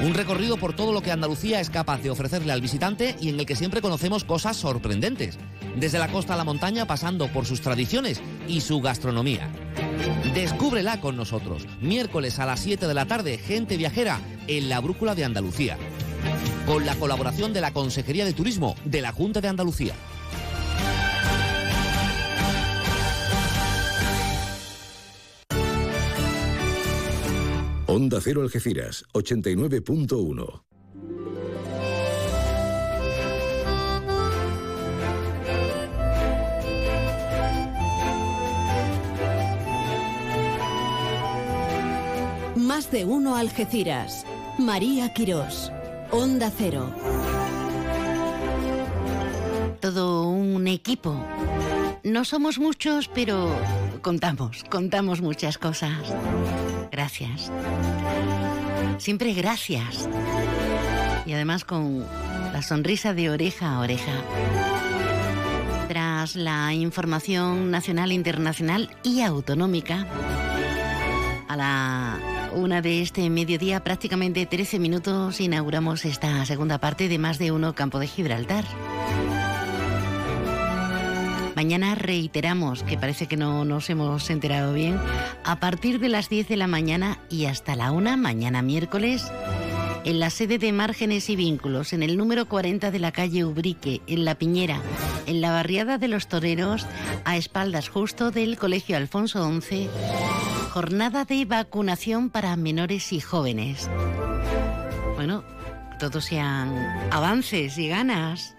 Un recorrido por todo lo que Andalucía es capaz de ofrecerle al visitante y en el que siempre conocemos cosas sorprendentes, desde la costa a la montaña pasando por sus tradiciones y su gastronomía. Descúbrela con nosotros, miércoles a las 7 de la tarde, gente viajera en la Brújula de Andalucía, con la colaboración de la Consejería de Turismo de la Junta de Andalucía. Onda Cero Algeciras, 89.1. Más de uno Algeciras. María Quirós. Onda Cero. Todo un equipo. No somos muchos, pero contamos, contamos muchas cosas. Gracias. Siempre gracias. Y además con la sonrisa de oreja a oreja. Tras la información nacional, internacional y autonómica, a la una de este mediodía, prácticamente 13 minutos, inauguramos esta segunda parte de más de uno Campo de Gibraltar. Mañana reiteramos, que parece que no nos hemos enterado bien, a partir de las 10 de la mañana y hasta la 1, mañana miércoles, en la sede de Márgenes y Vínculos, en el número 40 de la calle Ubrique, en La Piñera, en la barriada de los Toreros, a espaldas justo del Colegio Alfonso XI, jornada de vacunación para menores y jóvenes. Bueno, todos sean avances y ganas.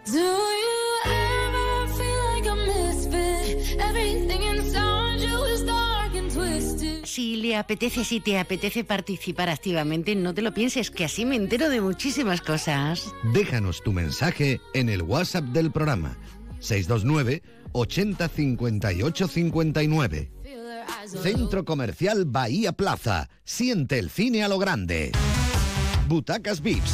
Si le apetece, si te apetece participar activamente, no te lo pienses, que así me entero de muchísimas cosas. Déjanos tu mensaje en el WhatsApp del programa 629 80 58 59. Centro Comercial Bahía Plaza. Siente el cine a lo grande. Butacas VIPs,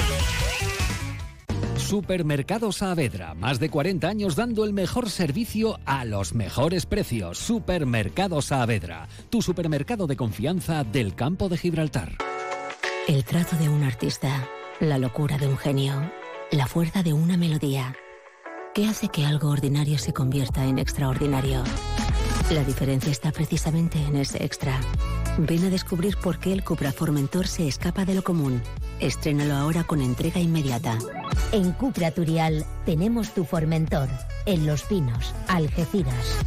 Supermercado Saavedra, más de 40 años dando el mejor servicio a los mejores precios. Supermercado Saavedra, tu supermercado de confianza del campo de Gibraltar. El trazo de un artista, la locura de un genio, la fuerza de una melodía. ¿Qué hace que algo ordinario se convierta en extraordinario? La diferencia está precisamente en ese extra. Ven a descubrir por qué el Cupra Formentor se escapa de lo común. Estrénalo ahora con entrega inmediata. En Cupra Turial tenemos tu Formentor. En Los Pinos, Algeciras.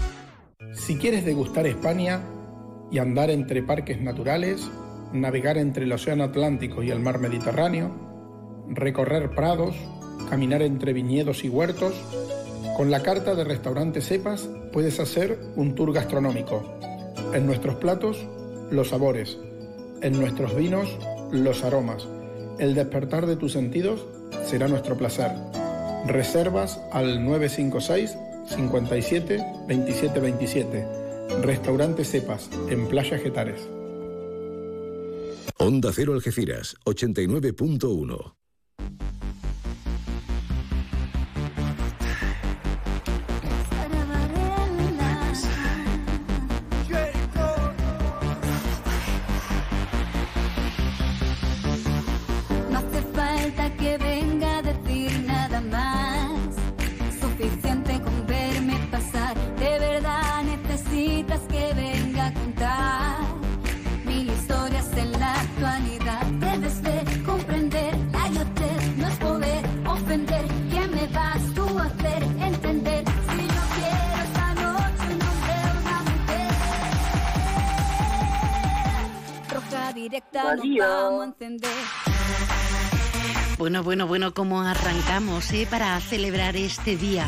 Si quieres degustar España y andar entre parques naturales, navegar entre el Océano Atlántico y el Mar Mediterráneo, recorrer prados, caminar entre viñedos y huertos, con la carta de Restaurante Cepas puedes hacer un tour gastronómico. En nuestros platos, los sabores. En nuestros vinos, los aromas. El despertar de tus sentidos será nuestro placer. Reservas al 956 57 27 27. Restaurante Cepas, en Playa Getares. Onda Cero Algeciras, 89.1. Bueno, bueno, bueno, ¿cómo arrancamos eh, para celebrar este día?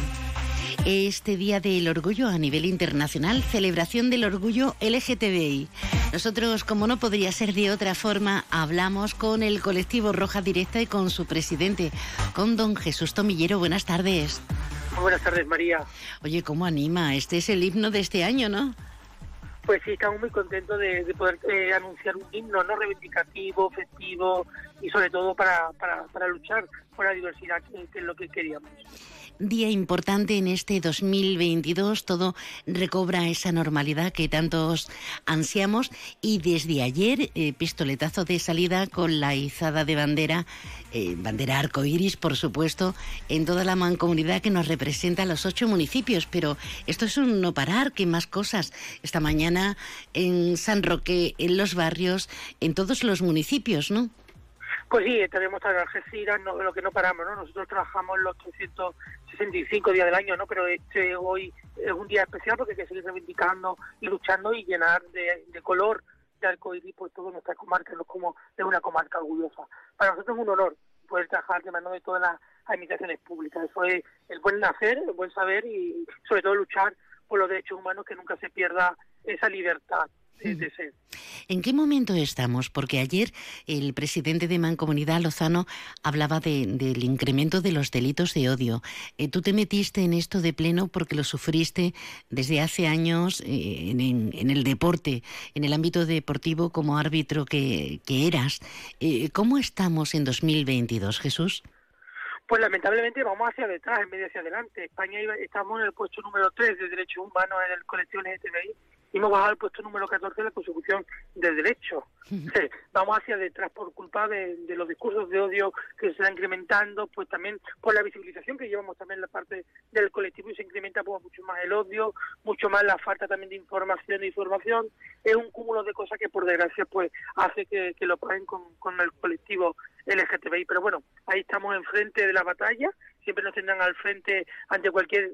Este Día del Orgullo a nivel internacional, celebración del orgullo LGTBI. Nosotros, como no podría ser de otra forma, hablamos con el colectivo Roja Directa y con su presidente, con don Jesús Tomillero. Buenas tardes. Muy buenas tardes, María. Oye, ¿cómo anima? Este es el himno de este año, ¿no? Pues sí, estamos muy contentos de, de poder eh, anunciar un himno no reivindicativo, festivo y sobre todo para, para, para luchar por la diversidad, que, que es lo que queríamos. Día importante en este 2022, todo recobra esa normalidad que tantos ansiamos y desde ayer eh, pistoletazo de salida con la izada de bandera, eh, bandera arcoíris por supuesto, en toda la mancomunidad que nos representa los ocho municipios, pero esto es un no parar, que más cosas. Esta mañana en San Roque, en los barrios, en todos los municipios, ¿no? Pues sí, tenemos en Algeciras, no, lo que no paramos, ¿no? Nosotros trabajamos los 365 días del año, ¿no? Pero este hoy es un día especial porque hay que seguir reivindicando y luchando y llenar de, de color de arcoíris por toda nuestra comarca, no como de una comarca orgullosa. Para nosotros es un honor poder trabajar de mano de todas las administraciones públicas. Eso es el buen nacer, el buen saber y sobre todo luchar por los derechos humanos, que nunca se pierda esa libertad de, de ser. ¿En qué momento estamos? Porque ayer el presidente de Mancomunidad, Lozano, hablaba de- del incremento de los delitos de odio. Eh, tú te metiste en esto de pleno porque lo sufriste desde hace años eh, en, en- en el deporte, en el ámbito deportivo como árbitro que, que eras. Eh, ¿Cómo estamos en 2022, Jesús? Pues lamentablemente vamos hacia detrás en vez de hacia adelante. España iba- estamos en el puesto número 3 de derechos humanos en el colectivo LGTBI y hemos bajado al puesto número 14 de la consecución de derechos. Sí, vamos hacia detrás por culpa de, de los discursos de odio que se están incrementando, pues también por la visibilización que llevamos también en la parte del colectivo y se incrementa pues, mucho más el odio, mucho más la falta también de información e información. Es un cúmulo de cosas que por desgracia pues hace que, que lo paguen con, con el colectivo LGTBI. Pero bueno, ahí estamos enfrente de la batalla, siempre nos tendrán al frente ante cualquier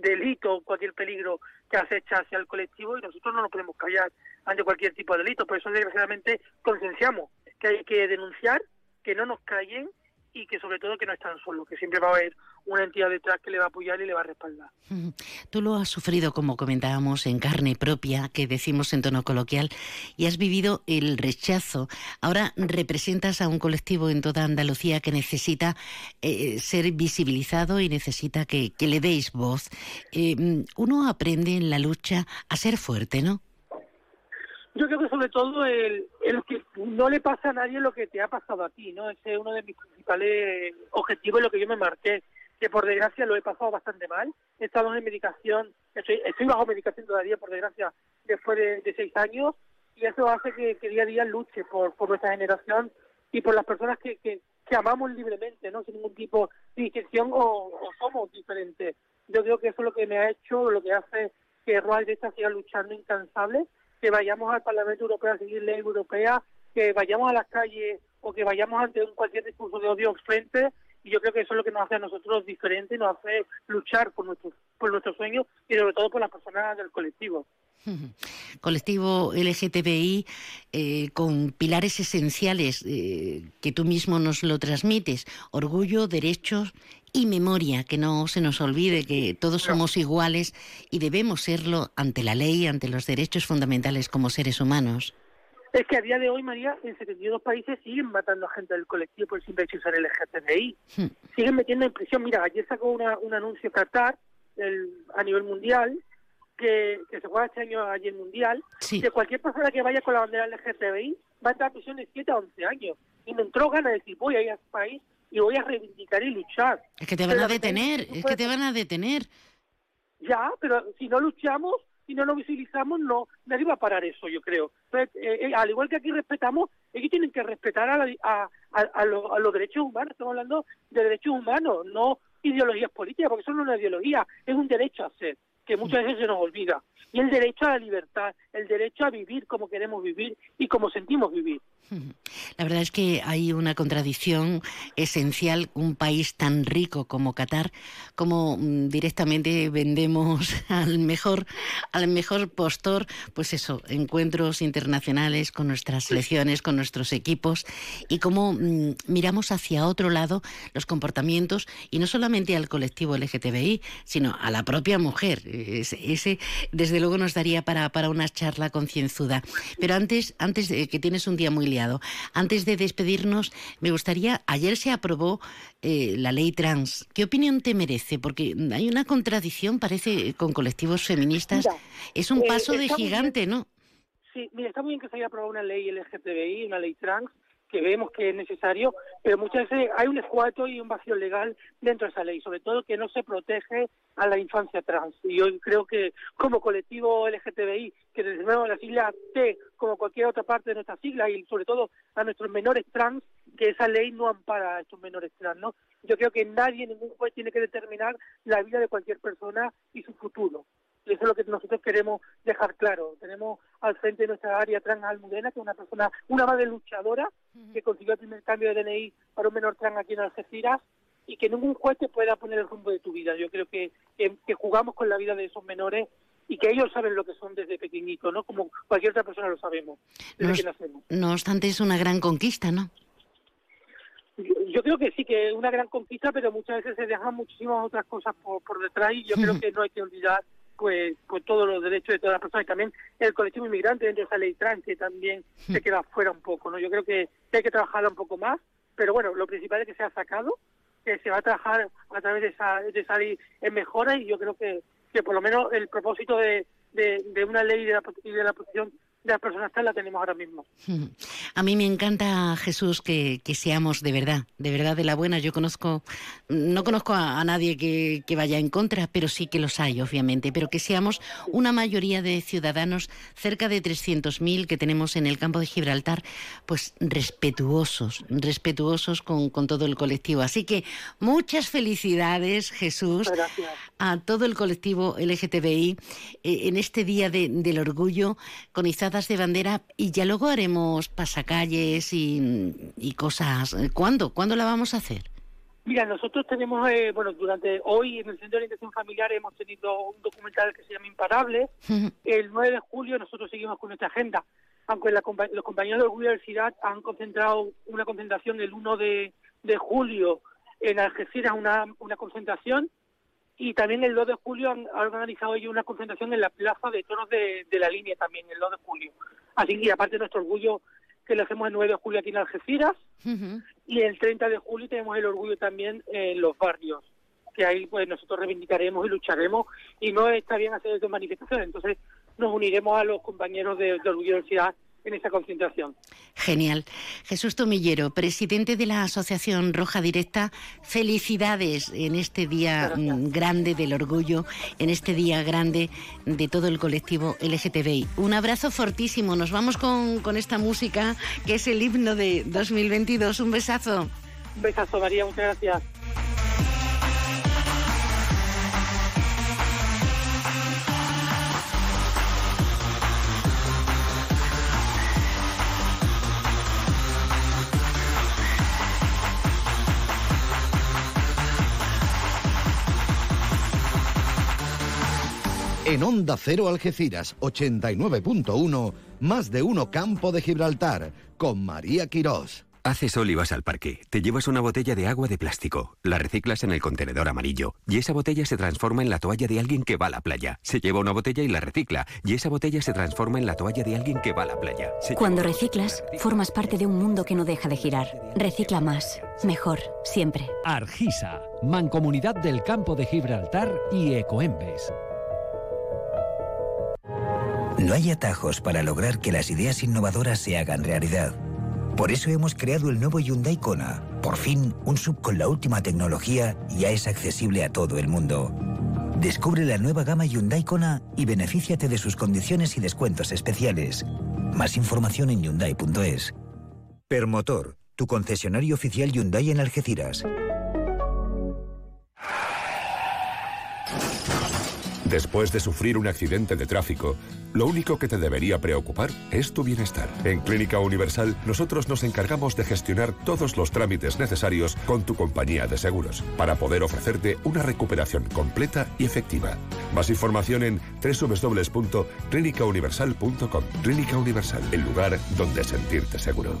delito, cualquier peligro que acecha hacia el colectivo y nosotros no nos podemos callar ante cualquier tipo de delito. Por eso, desgraciadamente, concienciamos que hay que denunciar, que no nos callen y que sobre todo que no están solos, que siempre va a haber una entidad detrás que le va a apoyar y le va a respaldar. Tú lo has sufrido, como comentábamos, en carne propia, que decimos en tono coloquial, y has vivido el rechazo. Ahora representas a un colectivo en toda Andalucía que necesita eh, ser visibilizado y necesita que, que le deis voz. Eh, mm, uno aprende en la lucha a ser fuerte, ¿no? Yo creo que sobre todo el, el que no le pasa a nadie lo que te ha pasado a ti, ¿no? Ese es uno de mis principales objetivos, lo que yo me marqué, que por desgracia lo he pasado bastante mal. He estado en medicación, estoy, estoy bajo medicación todavía, por desgracia, después de, de seis años, y eso hace que, que día a día luche por, por nuestra generación y por las personas que, que, amamos libremente, ¿no? Sin ningún tipo distinción o, o somos diferentes. Yo creo que eso es lo que me ha hecho, lo que hace que Roa Directa siga luchando incansable, que vayamos al Parlamento Europeo a seguir ley europea, que vayamos a las calles o que vayamos ante un cualquier discurso de odio frente y yo creo que eso es lo que nos hace a nosotros diferentes, nos hace luchar por nuestros por nuestros sueños y sobre todo por las personas del colectivo. Colectivo LGTBI eh, con pilares esenciales eh, que tú mismo nos lo transmites, orgullo, derechos y memoria, que no se nos olvide que todos somos iguales y debemos serlo ante la ley, ante los derechos fundamentales como seres humanos. Es que a día de hoy, María, en 72 países siguen matando a gente del colectivo por el simple hecho de ser LGTBI. Siguen metiendo en prisión. Mira, ayer sacó una, un anuncio Qatar el, a nivel mundial que, que se juega este año allí el mundial, que cualquier persona que vaya con la bandera LGTBI va a entrar a prisión de 7 a 11 años. Y me entró ganas de decir, voy a ir a ese país y voy a reivindicar y luchar. Es que te van Pero a detener, es que te van a detener. Ya, pero si no luchamos y no lo visibilizamos, no nadie va a parar eso, yo creo. Entonces, eh, eh, al igual que aquí respetamos, ellos tienen que respetar a, la- a, a, a lo- a los derechos humanos. Estamos hablando de derechos humanos, no ideologías políticas, porque eso no es una ideología, es un derecho a ser, que muchas veces se nos olvida. Y el derecho a la libertad, el derecho a vivir como queremos vivir y como sentimos vivir. La verdad es que hay una contradicción esencial, un país tan rico como Qatar, como mm, directamente vendemos al mejor, al mejor postor, pues eso, encuentros internacionales con nuestras selecciones, con nuestros equipos, y cómo mm, miramos hacia otro lado los comportamientos, y no solamente al colectivo LGTBI, sino a la propia mujer. Ese, ese, desde luego nos daría para, para una charla concienzuda. Pero antes, antes de que tienes un día muy liado, antes de despedirnos, me gustaría, ayer se aprobó eh, la ley trans. ¿Qué opinión te merece? Porque hay una contradicción, parece, con colectivos feministas. Mira, es un eh, paso de gigante, ¿no? Sí, mira, está muy bien que se haya aprobado una ley LGTBI, una ley trans, que vemos que es necesario, pero muchas veces hay un escuato y un vacío legal dentro de esa ley, sobre todo que no se protege a la infancia trans. Y yo creo que como colectivo LGTBI, que desde luego la sigla T, como cualquier otra parte de nuestra sigla, y sobre todo a nuestros menores trans, que esa ley no ampara a estos menores trans, ¿no? Yo creo que nadie, ningún juez tiene que determinar la vida de cualquier persona y su futuro. Y eso es lo que nosotros queremos dejar claro. Tenemos al frente de nuestra área trans Almudena, que es una persona, una madre luchadora, que consiguió el primer cambio de DNI para un menor trans aquí en Algeciras, y que ningún juez te pueda poner el rumbo de tu vida. Yo creo que, que, que jugamos con la vida de esos menores y que ellos saben lo que son desde pequeñitos, ¿no? Como cualquier otra persona lo sabemos, desde No, que nacemos. no obstante, es una gran conquista, ¿no? Yo, yo creo que sí, que es una gran conquista, pero muchas veces se dejan muchísimas otras cosas por, por detrás y yo creo que no hay que olvidar pues, pues todos los derechos de todas las personas y también el colectivo inmigrante dentro de esa ley trans que también se queda fuera un poco, ¿no? Yo creo que, que hay que trabajarla un poco más, pero bueno, lo principal es que se ha sacado, que se va a trabajar a través de esa, de esa ley en mejora y yo creo que, que por lo menos el propósito de, de, de una ley de la, y de la protección de las personas trans la tenemos ahora mismo. A mí me encanta, Jesús, que, que seamos de verdad, de verdad de la buena. Yo conozco, no conozco a, a nadie que, que vaya en contra, pero sí que los hay, obviamente, pero que seamos una mayoría de ciudadanos, cerca de 300.000 que tenemos en el campo de Gibraltar, pues respetuosos, respetuosos con, con todo el colectivo. Así que muchas felicidades, Jesús, a todo el colectivo LGTBI eh, en este Día de- del Orgullo, con de bandera, y ya luego haremos pasacalles y, y cosas. ¿Cuándo? ¿Cuándo la vamos a hacer? Mira, nosotros tenemos, eh, bueno, durante hoy en el Centro de Orientación Familiar hemos tenido un documental que se llama Imparable. El 9 de julio nosotros seguimos con nuestra agenda. Aunque la los compañeros de del CIDAD han concentrado una concentración el 1 de, de julio en Algeciras, una, una concentración, y también el 2 de julio han, han organizado ellos una concentración en la Plaza de Toros de, de la Línea también, el 2 de julio. Así que aparte de nuestro orgullo que lo hacemos el 9 de julio aquí en Algeciras, y el 30 de julio tenemos el orgullo también en los barrios, que ahí pues nosotros reivindicaremos y lucharemos y no está bien hacer dos manifestaciones, entonces nos uniremos a los compañeros de, de Orgullo de Ciudad en esa concentración. Genial. Jesús Tomillero, presidente de la Asociación Roja Directa, felicidades en este día mm, grande del orgullo, en este día grande de todo el colectivo LGTBI. Un abrazo fortísimo. Nos vamos con, con esta música que es el himno de 2022. Un besazo. Un besazo, María, muchas gracias. En Onda Cero Algeciras 89.1, más de uno Campo de Gibraltar, con María Quirós. Haces sol y vas al parque. Te llevas una botella de agua de plástico. La reciclas en el contenedor amarillo. Y esa botella se transforma en la toalla de alguien que va a la playa. Se lleva una botella y la recicla. Y esa botella se transforma en la toalla de alguien que va a la playa. Se Cuando reciclas, formas parte de un mundo que no deja de girar. Recicla más, mejor, siempre. Argisa, Mancomunidad del Campo de Gibraltar y Ecoembes. No hay atajos para lograr que las ideas innovadoras se hagan realidad. Por eso hemos creado el nuevo Hyundai Kona. Por fin, un sub con la última tecnología ya es accesible a todo el mundo. Descubre la nueva gama Hyundai Kona y benefíciate de sus condiciones y descuentos especiales. Más información en hyundai.es. Permotor, tu concesionario oficial Hyundai en Algeciras. Después de sufrir un accidente de tráfico, lo único que te debería preocupar es tu bienestar. En Clínica Universal, nosotros nos encargamos de gestionar todos los trámites necesarios con tu compañía de seguros para poder ofrecerte una recuperación completa y efectiva. Más información en www.clinicauniversal.com. Clínica Universal, el lugar donde sentirte seguro.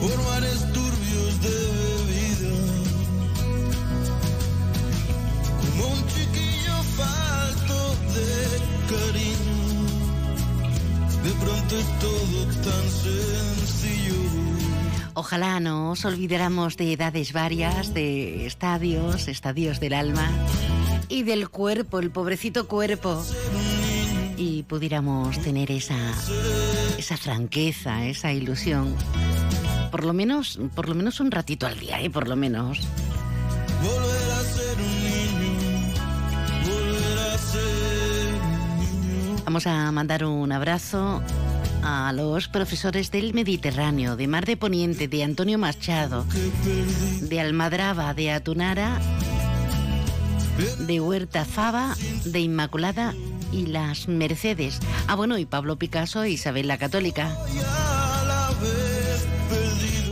por mares turbios de bebida, como un chiquillo falto de cariño, de pronto es todo tan sencillo. Ojalá no os olvidáramos de edades varias, de estadios, estadios del alma y del cuerpo, el pobrecito cuerpo. Y pudiéramos tener esa, esa franqueza, esa ilusión. Por lo menos, por lo menos un ratito al día, ¿eh? Por lo menos. Volver a ser un niño, volver a ser Vamos a mandar un abrazo a los profesores del Mediterráneo, de Mar de Poniente, de Antonio Machado, de Almadraba, de Atunara, de Huerta Fava, de Inmaculada y las Mercedes. Ah, bueno, y Pablo Picasso e Isabel la Católica.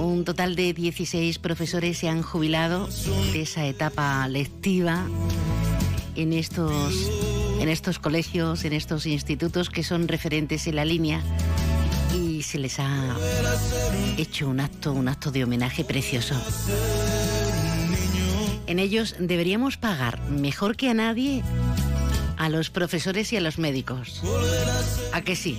Un total de 16 profesores se han jubilado de esa etapa lectiva en estos, en estos colegios, en estos institutos que son referentes en la línea y se les ha hecho un acto, un acto de homenaje precioso. En ellos deberíamos pagar mejor que a nadie a los profesores y a los médicos. ¿A que sí?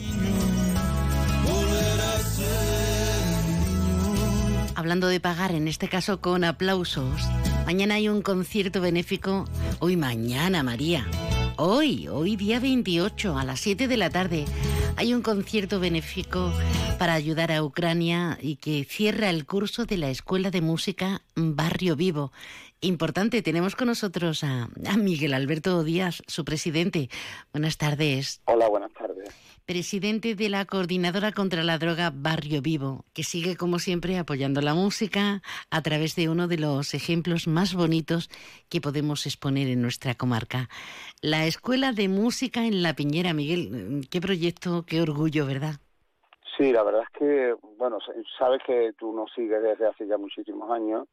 Hablando de pagar, en este caso con aplausos. Mañana hay un concierto benéfico. Hoy mañana, María. Hoy, hoy día 28, a las 7 de la tarde, hay un concierto benéfico para ayudar a Ucrania y que cierra el curso de la Escuela de Música Barrio Vivo. Importante, tenemos con nosotros a, a Miguel Alberto Díaz, su presidente. Buenas tardes. Hola, buenas tardes. Presidente de la Coordinadora contra la Droga Barrio Vivo, que sigue como siempre apoyando la música a través de uno de los ejemplos más bonitos que podemos exponer en nuestra comarca. La Escuela de Música en La Piñera, Miguel, qué proyecto, qué orgullo, ¿verdad? Sí, la verdad es que, bueno, sabes que tú nos sigues desde hace ya muchísimos años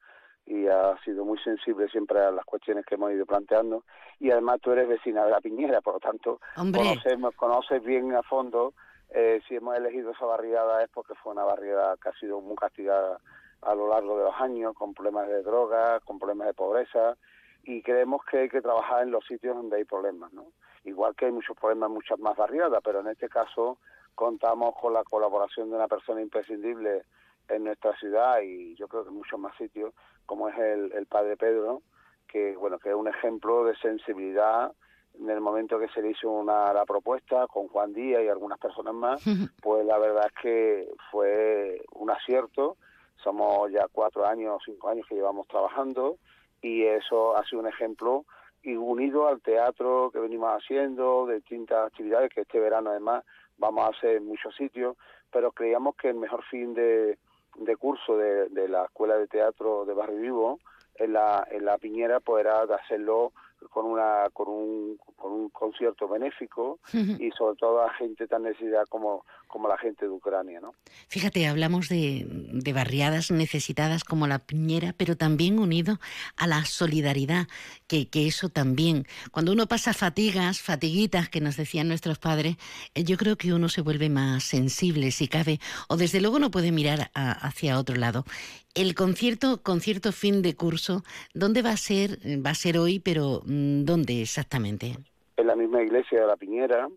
y has sido muy sensible siempre a las cuestiones que hemos ido planteando y además tú eres vecina de la Piñera, por lo tanto conocemos, conoces bien a fondo eh, si hemos elegido esa barriada es porque fue una barriada que ha sido muy castigada a lo largo de los años con problemas de drogas, con problemas de pobreza y creemos que hay que trabajar en los sitios donde hay problemas, ¿no? Igual que hay muchos problemas, muchas más barriadas, pero en este caso contamos con la colaboración de una persona imprescindible en nuestra ciudad y yo creo que en muchos más sitios, como es el, el padre Pedro, que bueno que es un ejemplo de sensibilidad en el momento que se le hizo una la propuesta con Juan Díaz y algunas personas más, pues la verdad es que fue un acierto. Somos ya cuatro años, cinco años que llevamos trabajando y eso ha sido un ejemplo y unido al teatro que venimos haciendo, de distintas actividades que este verano además vamos a hacer en muchos sitios, pero creíamos que el mejor fin de, de curso de, de la Escuela de Teatro de Barrio Vivo en la, en la Piñera pues era de hacerlo con una con un, con un concierto benéfico y sobre todo a gente tan necesidad como, como la gente de Ucrania, ¿no? Fíjate, hablamos de, de barriadas necesitadas como la Piñera, pero también unido a la solidaridad, que, que eso también, cuando uno pasa fatigas, fatiguitas que nos decían nuestros padres, eh, yo creo que uno se vuelve más sensible si cabe, o desde luego no puede mirar a- hacia otro lado. El concierto, concierto fin de curso, ¿dónde va a ser? Va a ser hoy, pero mm, ¿dónde exactamente? en la misma iglesia de la Piñera,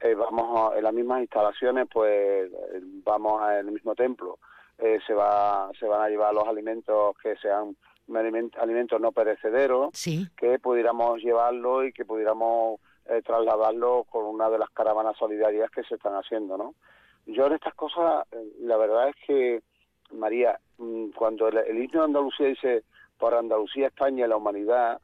eh, vamos a- en las mismas instalaciones, pues eh, vamos a- en el mismo templo, eh, se va se van a llevar los alimentos que sean aliment- alimentos no perecederos, que pudiéramos llevarlo y que pudiéramos eh, trasladarlo con una de las caravanas solidarias que se están haciendo, ¿no? Yo en estas cosas, eh, la verdad es que, María, mm, cuando el, el himno de Andalucía dice por Andalucía, España y la humanidad,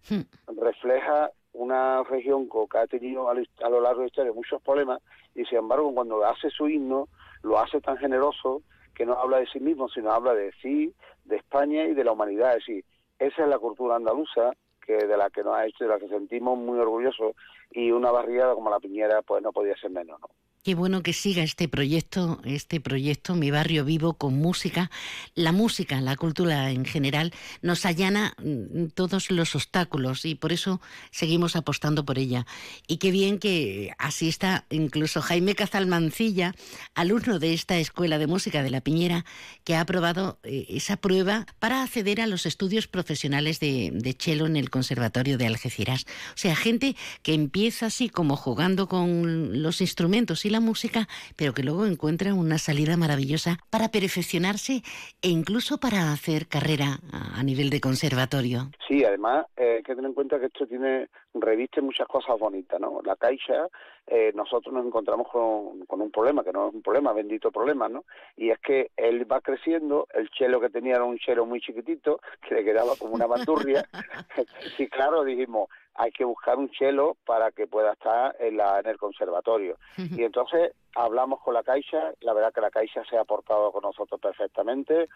refleja una región que ha tenido a lo a lo largo de la historia muchos problemas y sin embargo cuando hace su himno lo hace tan generoso que no habla de sí mismo sino habla de sí, de España y de la humanidad. Es decir, esa es la cultura andaluza que de la que nos ha hecho, de la que sentimos muy orgullosos y una barriada como la Piñera pues no podía ser menos. ¿no? Qué bueno que siga este proyecto, este proyecto, Mi Barrio Vivo con música. La música, la cultura en general, nos allana mm, todos los obstáculos y por eso seguimos apostando por ella. Y qué bien que así está incluso Jaime Cazalmancilla, alumno de esta Escuela de Música de La Piñera, que ha aprobado eh, esa prueba para acceder a los estudios profesionales de, de cello en el Conservatorio de Algeciras. O sea, gente que empieza así como jugando con los instrumentos y la música, pero que luego encuentra una salida maravillosa para perfeccionarse e incluso para hacer carrera a nivel de conservatorio. Sí, además eh, hay que tener en cuenta que esto tiene reviste muchas cosas bonitas, ¿no? La Caixa, eh, nosotros nos encontramos con, con un problema, que no es un problema, bendito problema, ¿no? Y es que él va creciendo, el chelo que tenía era un chelo muy chiquitito, que le quedaba como una bandurria, y claro, dijimos, hay que buscar un chelo para que pueda estar en, la, en el conservatorio. Y entonces hablamos con la Caixa, la verdad que la Caixa se ha portado con nosotros perfectamente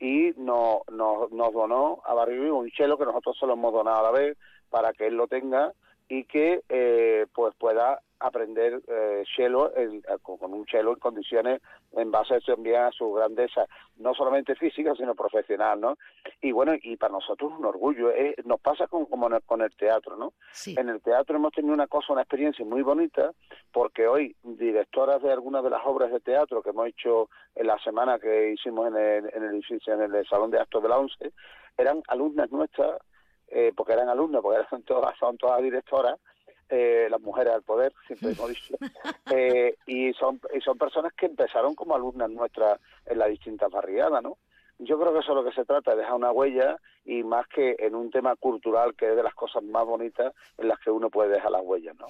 y no, no- nos donó a Barrio un chelo que nosotros se lo hemos donado a la vez para que él lo tenga y que eh, pues pueda aprender eh, cello en- eh, con un cello en condiciones en base también a su grandeza no solamente física sino profesional no y bueno y para nosotros es un orgullo eh, nos pasa con como en el- con el teatro no en el teatro hemos tenido una cosa una experiencia muy bonita porque hoy directoras de algunas de las obras de teatro que hemos hecho en la semana que hicimos en el, en el edificio en el salón de actos de la once eran alumnas nuestras eh, porque eran alumnas, porque eran todas, son todas directoras, eh, las mujeres al poder, siempre hemos dicho, eh, y, son, y son personas que empezaron como alumnas nuestras en las distintas barriadas, ¿no? Yo creo que eso es lo que se trata, de dejar una huella y más que en un tema cultural que es de las cosas más bonitas en las que uno puede dejar las huellas, ¿no?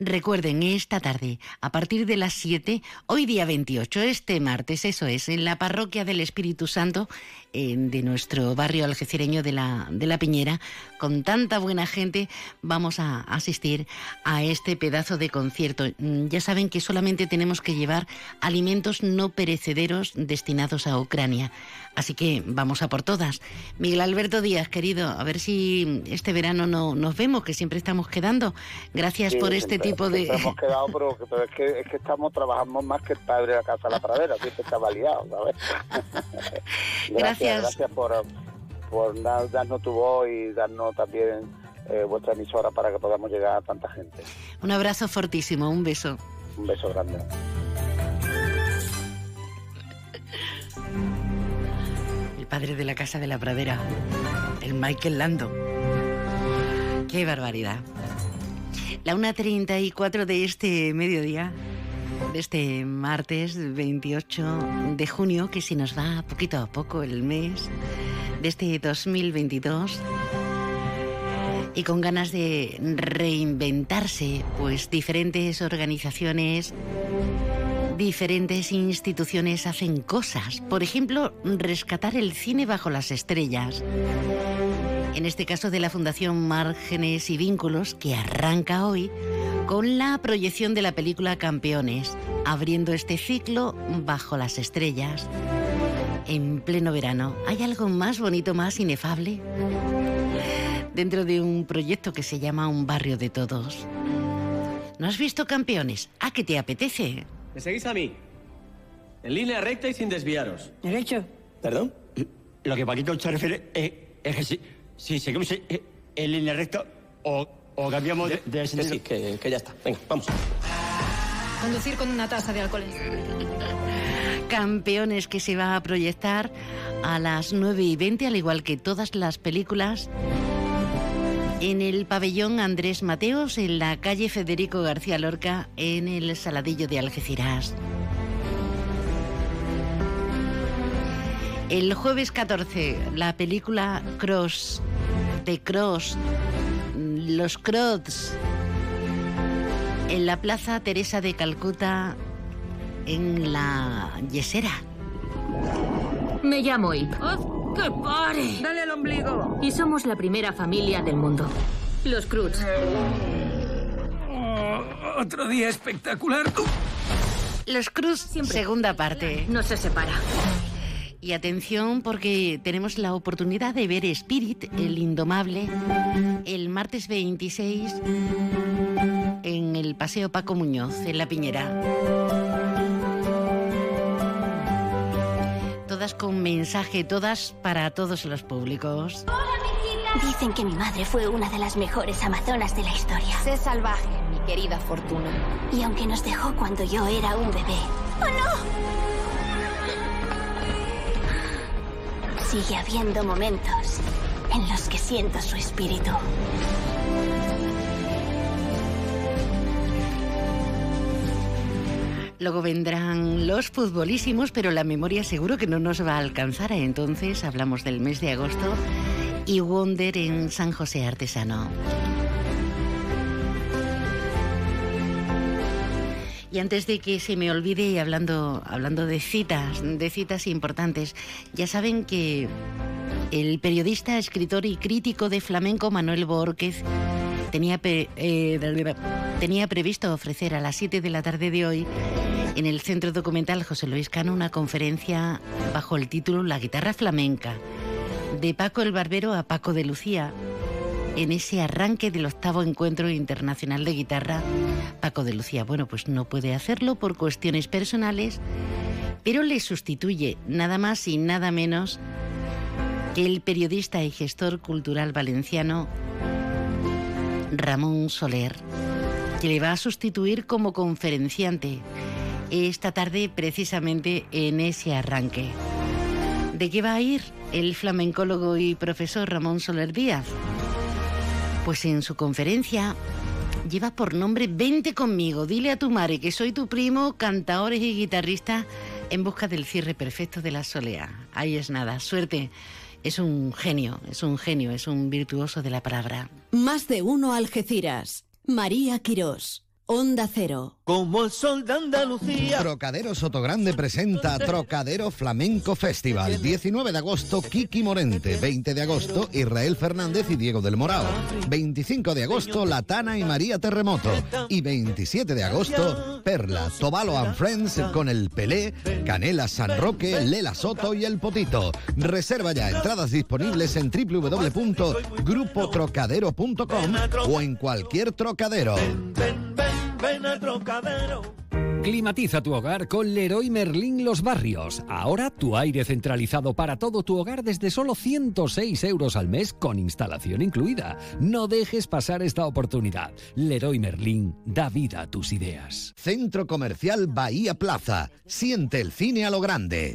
Recuerden, esta tarde, a partir de las 7, hoy día 28, este martes, eso es, en la parroquia del Espíritu Santo eh, de nuestro barrio algecireño de la, de la Piñera, con tanta buena gente, vamos a asistir a este pedazo de concierto. Mm, Ya saben que solamente tenemos que llevar alimentos no perecederos destinados a Ucrania. Así que vamos a por todas. Miguel Alberto Díaz, querido, a ver si este verano no nos vemos, que siempre estamos quedando. Gracias Sí, por este tipo de... hemos quedado, pero, pero es, que, es que estamos trabajando más que el padre de la casa de la pradera, siempre está liado, ¿sabes? Gracias. Gracias por, por da- darnos tu voz y darnos también eh, vuestra emisora para que podamos llegar a tanta gente. Un abrazo fortísimo, un beso. Un beso grande. El padre de la casa de la pradera, el Michael Lando. Qué barbaridad. La 1.34 de este mediodía, de este martes 28 de junio, que se nos va poquito a poco el mes de este 2022 y con ganas de reinventarse, pues diferentes organizaciones, diferentes instituciones hacen cosas. Por ejemplo, rescatar el cine bajo las estrellas. En este caso de la Fundación Márgenes y Vínculos, que arranca hoy con la proyección de la película Campeones, abriendo este ciclo bajo las estrellas. En pleno verano, ¿hay algo más bonito, más inefable? Dentro de un proyecto que se llama Un barrio de todos. ¿No has visto Campeones? ¿A qué te apetece? ¿Me seguís a mí? En línea recta y sin desviaros. ¿Derecho? ¿Perdón? Lo que Paquito se refiere es, es que si, si seguimos en, en línea recta o, o cambiamos de, de Que sentido. sí, que, que ya está. Venga, vamos. Conducir con una tasa de alcohol. Campeones que se va a proyectar a las 9 y 20, al igual que todas las películas, en el pabellón Andrés Mateos, en la calle Federico García Lorca, en el Saladillo de Algeciras. El jueves 14, la película Cross, de Cross, Los Crocs, en la Plaza Teresa de Calcuta, en la Yesera. Me llamo Ip. ¡Que pare! ¡Dale al ombligo! Y somos la primera familia del mundo. Los Cruz. otro día espectacular. Los Cruz, segunda parte. No se separa. Y atención porque tenemos la oportunidad de ver Spirit, el indomable, el martes 26 en el Paseo Paco Muñoz, en La Piñera. Todas con mensaje, todas para todos los públicos. Dicen que mi madre fue una de las mejores amazonas de la historia. Sé salvaje, mi querida Fortuna. Y aunque nos dejó cuando yo era un bebé. ¡Oh, no! Sigue habiendo momentos en los que siento su espíritu. Luego vendrán los futbolísimos, pero la memoria seguro que no nos va a alcanzar. Entonces hablamos del mes de agosto y Wonder en San José Artesano. Y antes de que se me olvide, hablando, hablando de citas, de citas importantes, ya saben que el periodista, escritor y crítico de flamenco Manuel Borquez tenía, eh, tenía previsto ofrecer a las 7 de la tarde de hoy en el Centro Documental José Luis Cano una conferencia bajo el título La guitarra flamenca, de Paco el Barbero a Paco de Lucía, en ese arranque del octavo encuentro internacional de guitarra. Paco de Lucía, bueno, pues no puede hacerlo por cuestiones personales, pero le sustituye nada más y nada menos que el periodista y gestor cultural valenciano Ramón Soler, que le va a sustituir como conferenciante esta tarde precisamente en ese arranque. ¿De qué va a ir el flamencólogo y profesor Ramón Soler Díaz? Pues en su conferencia lleva por nombre Vente conmigo, dile a tu madre que soy tu primo, cantaores y guitarrista en busca del cierre perfecto de la solea. Ahí es nada, suerte. Es un genio, es un genio, es un virtuoso de la palabra. Más de uno Algeciras. María Quirós. Onda Cero. Como el sol de Andalucía. Trocadero Sotogrande presenta Trocadero Flamenco Festival. 19 de agosto, Kiki Morente. 20 de agosto, Israel Fernández y Diego del Morao. 25 de agosto, Latana y María Terremoto. Y 27 de agosto, Perla, Tobalo and Friends con el Pelé, Canela San Roque, Lela Soto y el Potito. Reserva ya entradas disponibles en www.grupotrocadero.com o en cualquier trocadero. Ven Trocadero. Climatiza tu hogar con Leroy Merlin Los Barrios. Ahora tu aire centralizado para todo tu hogar desde solo 106 euros al mes con instalación incluida. No dejes pasar esta oportunidad. Leroy Merlin da vida a tus ideas. Centro Comercial Bahía Plaza. Siente el cine a lo grande.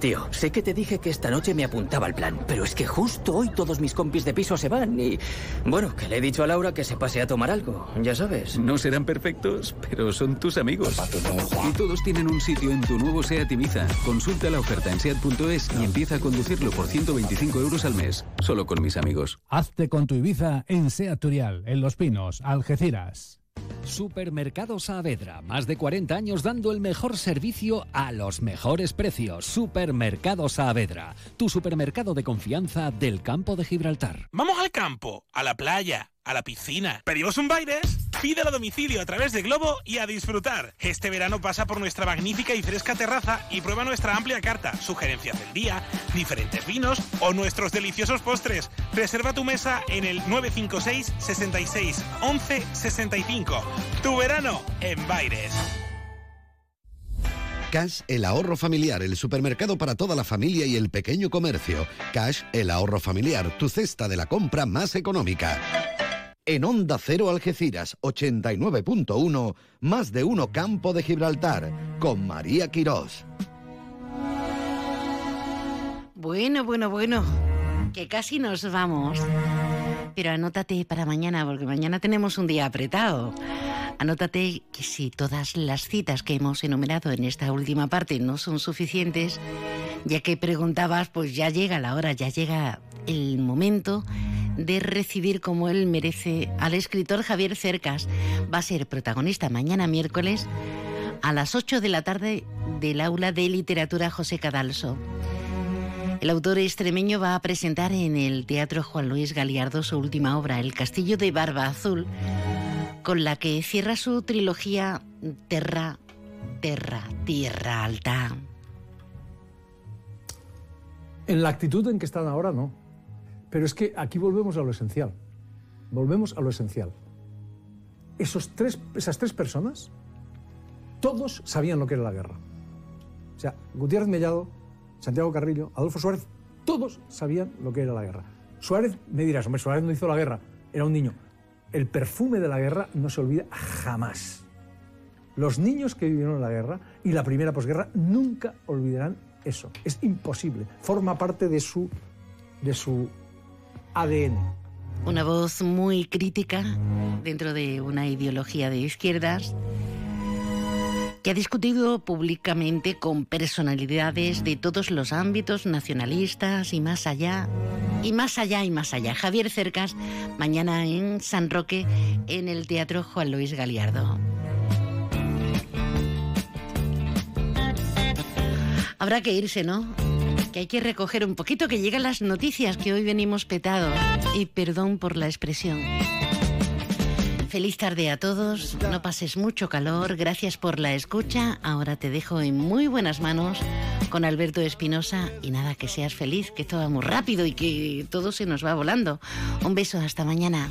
Tío, sé que te dije que esta noche me apuntaba al plan, pero es que justo hoy todos mis compis de piso se van y... Bueno, que le he dicho a Laura que se pase a tomar algo, ya sabes. No serán perfectos, pero son tus amigos. Y todos tienen un sitio en tu nuevo SEAT Ibiza. Consulta la oferta en SEAT.es y empieza a conducirlo por 125 euros al mes. Solo con mis amigos. Hazte con tu Ibiza en SEAT Turial, en Los Pinos, Algeciras. Supermercado Saavedra, más de 40 años dando el mejor servicio a los mejores precios. Supermercado Saavedra, tu supermercado de confianza del campo de Gibraltar. Vamos al campo, a la playa, a la piscina. ¿Pedimos un Baires? Pídelo a domicilio a través de Globo y a disfrutar. Este verano pasa por nuestra magnífica y fresca terraza y prueba nuestra amplia carta, sugerencias del día, diferentes vinos o nuestros deliciosos postres. Reserva tu mesa en el 956 66 11 65. Tu verano en Baires. Cash, el ahorro familiar, el supermercado para toda la familia y el pequeño comercio. Cash, el ahorro familiar, tu cesta de la compra más económica. En Onda Cero Algeciras 89.1, más de uno Campo de Gibraltar, con María Quirós. Bueno, bueno, bueno, que casi nos vamos. Pero anótate para mañana, porque mañana tenemos un día apretado. Anótate que si todas las citas que hemos enumerado en esta última parte no son suficientes, ya que preguntabas, pues ya llega la hora, ya llega el momento de recibir como él merece al escritor Javier Cercas. Va a ser protagonista mañana miércoles a las 8 de la tarde del aula de literatura José Cadalso. El autor extremeño va a presentar en el Teatro Juan Luis Galiardo su última obra, El Castillo de Barba Azul, con la que cierra su trilogía Terra, Terra, Tierra Alta. En la actitud en que están ahora, no. Pero es que aquí volvemos a lo esencial. Volvemos a lo esencial. Esos tres, esas tres personas, todos sabían lo que era la guerra. O sea, Gutiérrez Mellado, Santiago Carrillo, Adolfo Suárez, todos sabían lo que era la guerra. Suárez, me dirás, hombre, Suárez no hizo la guerra, era un niño. El perfume de la guerra no se olvida jamás. Los niños que vivieron la guerra y la primera posguerra nunca olvidarán eso. Es imposible. Forma parte de su, de su ADN. Una voz muy crítica dentro de una ideología de izquierdas que ha discutido públicamente con personalidades de todos los ámbitos nacionalistas y más allá, y más allá y más allá. Javier Cercas, mañana en San Roque, en el Teatro Juan Luis Galiardo. Habrá que irse, ¿no? Hay que recoger un poquito, que llegan las noticias, que hoy venimos petados. Y perdón por la expresión. Feliz tarde a todos, no pases mucho calor, gracias por la escucha. Ahora te dejo en muy buenas manos con Alberto Espinosa y nada, que seas feliz, que todo va muy rápido y que todo se nos va volando. Un beso, hasta mañana.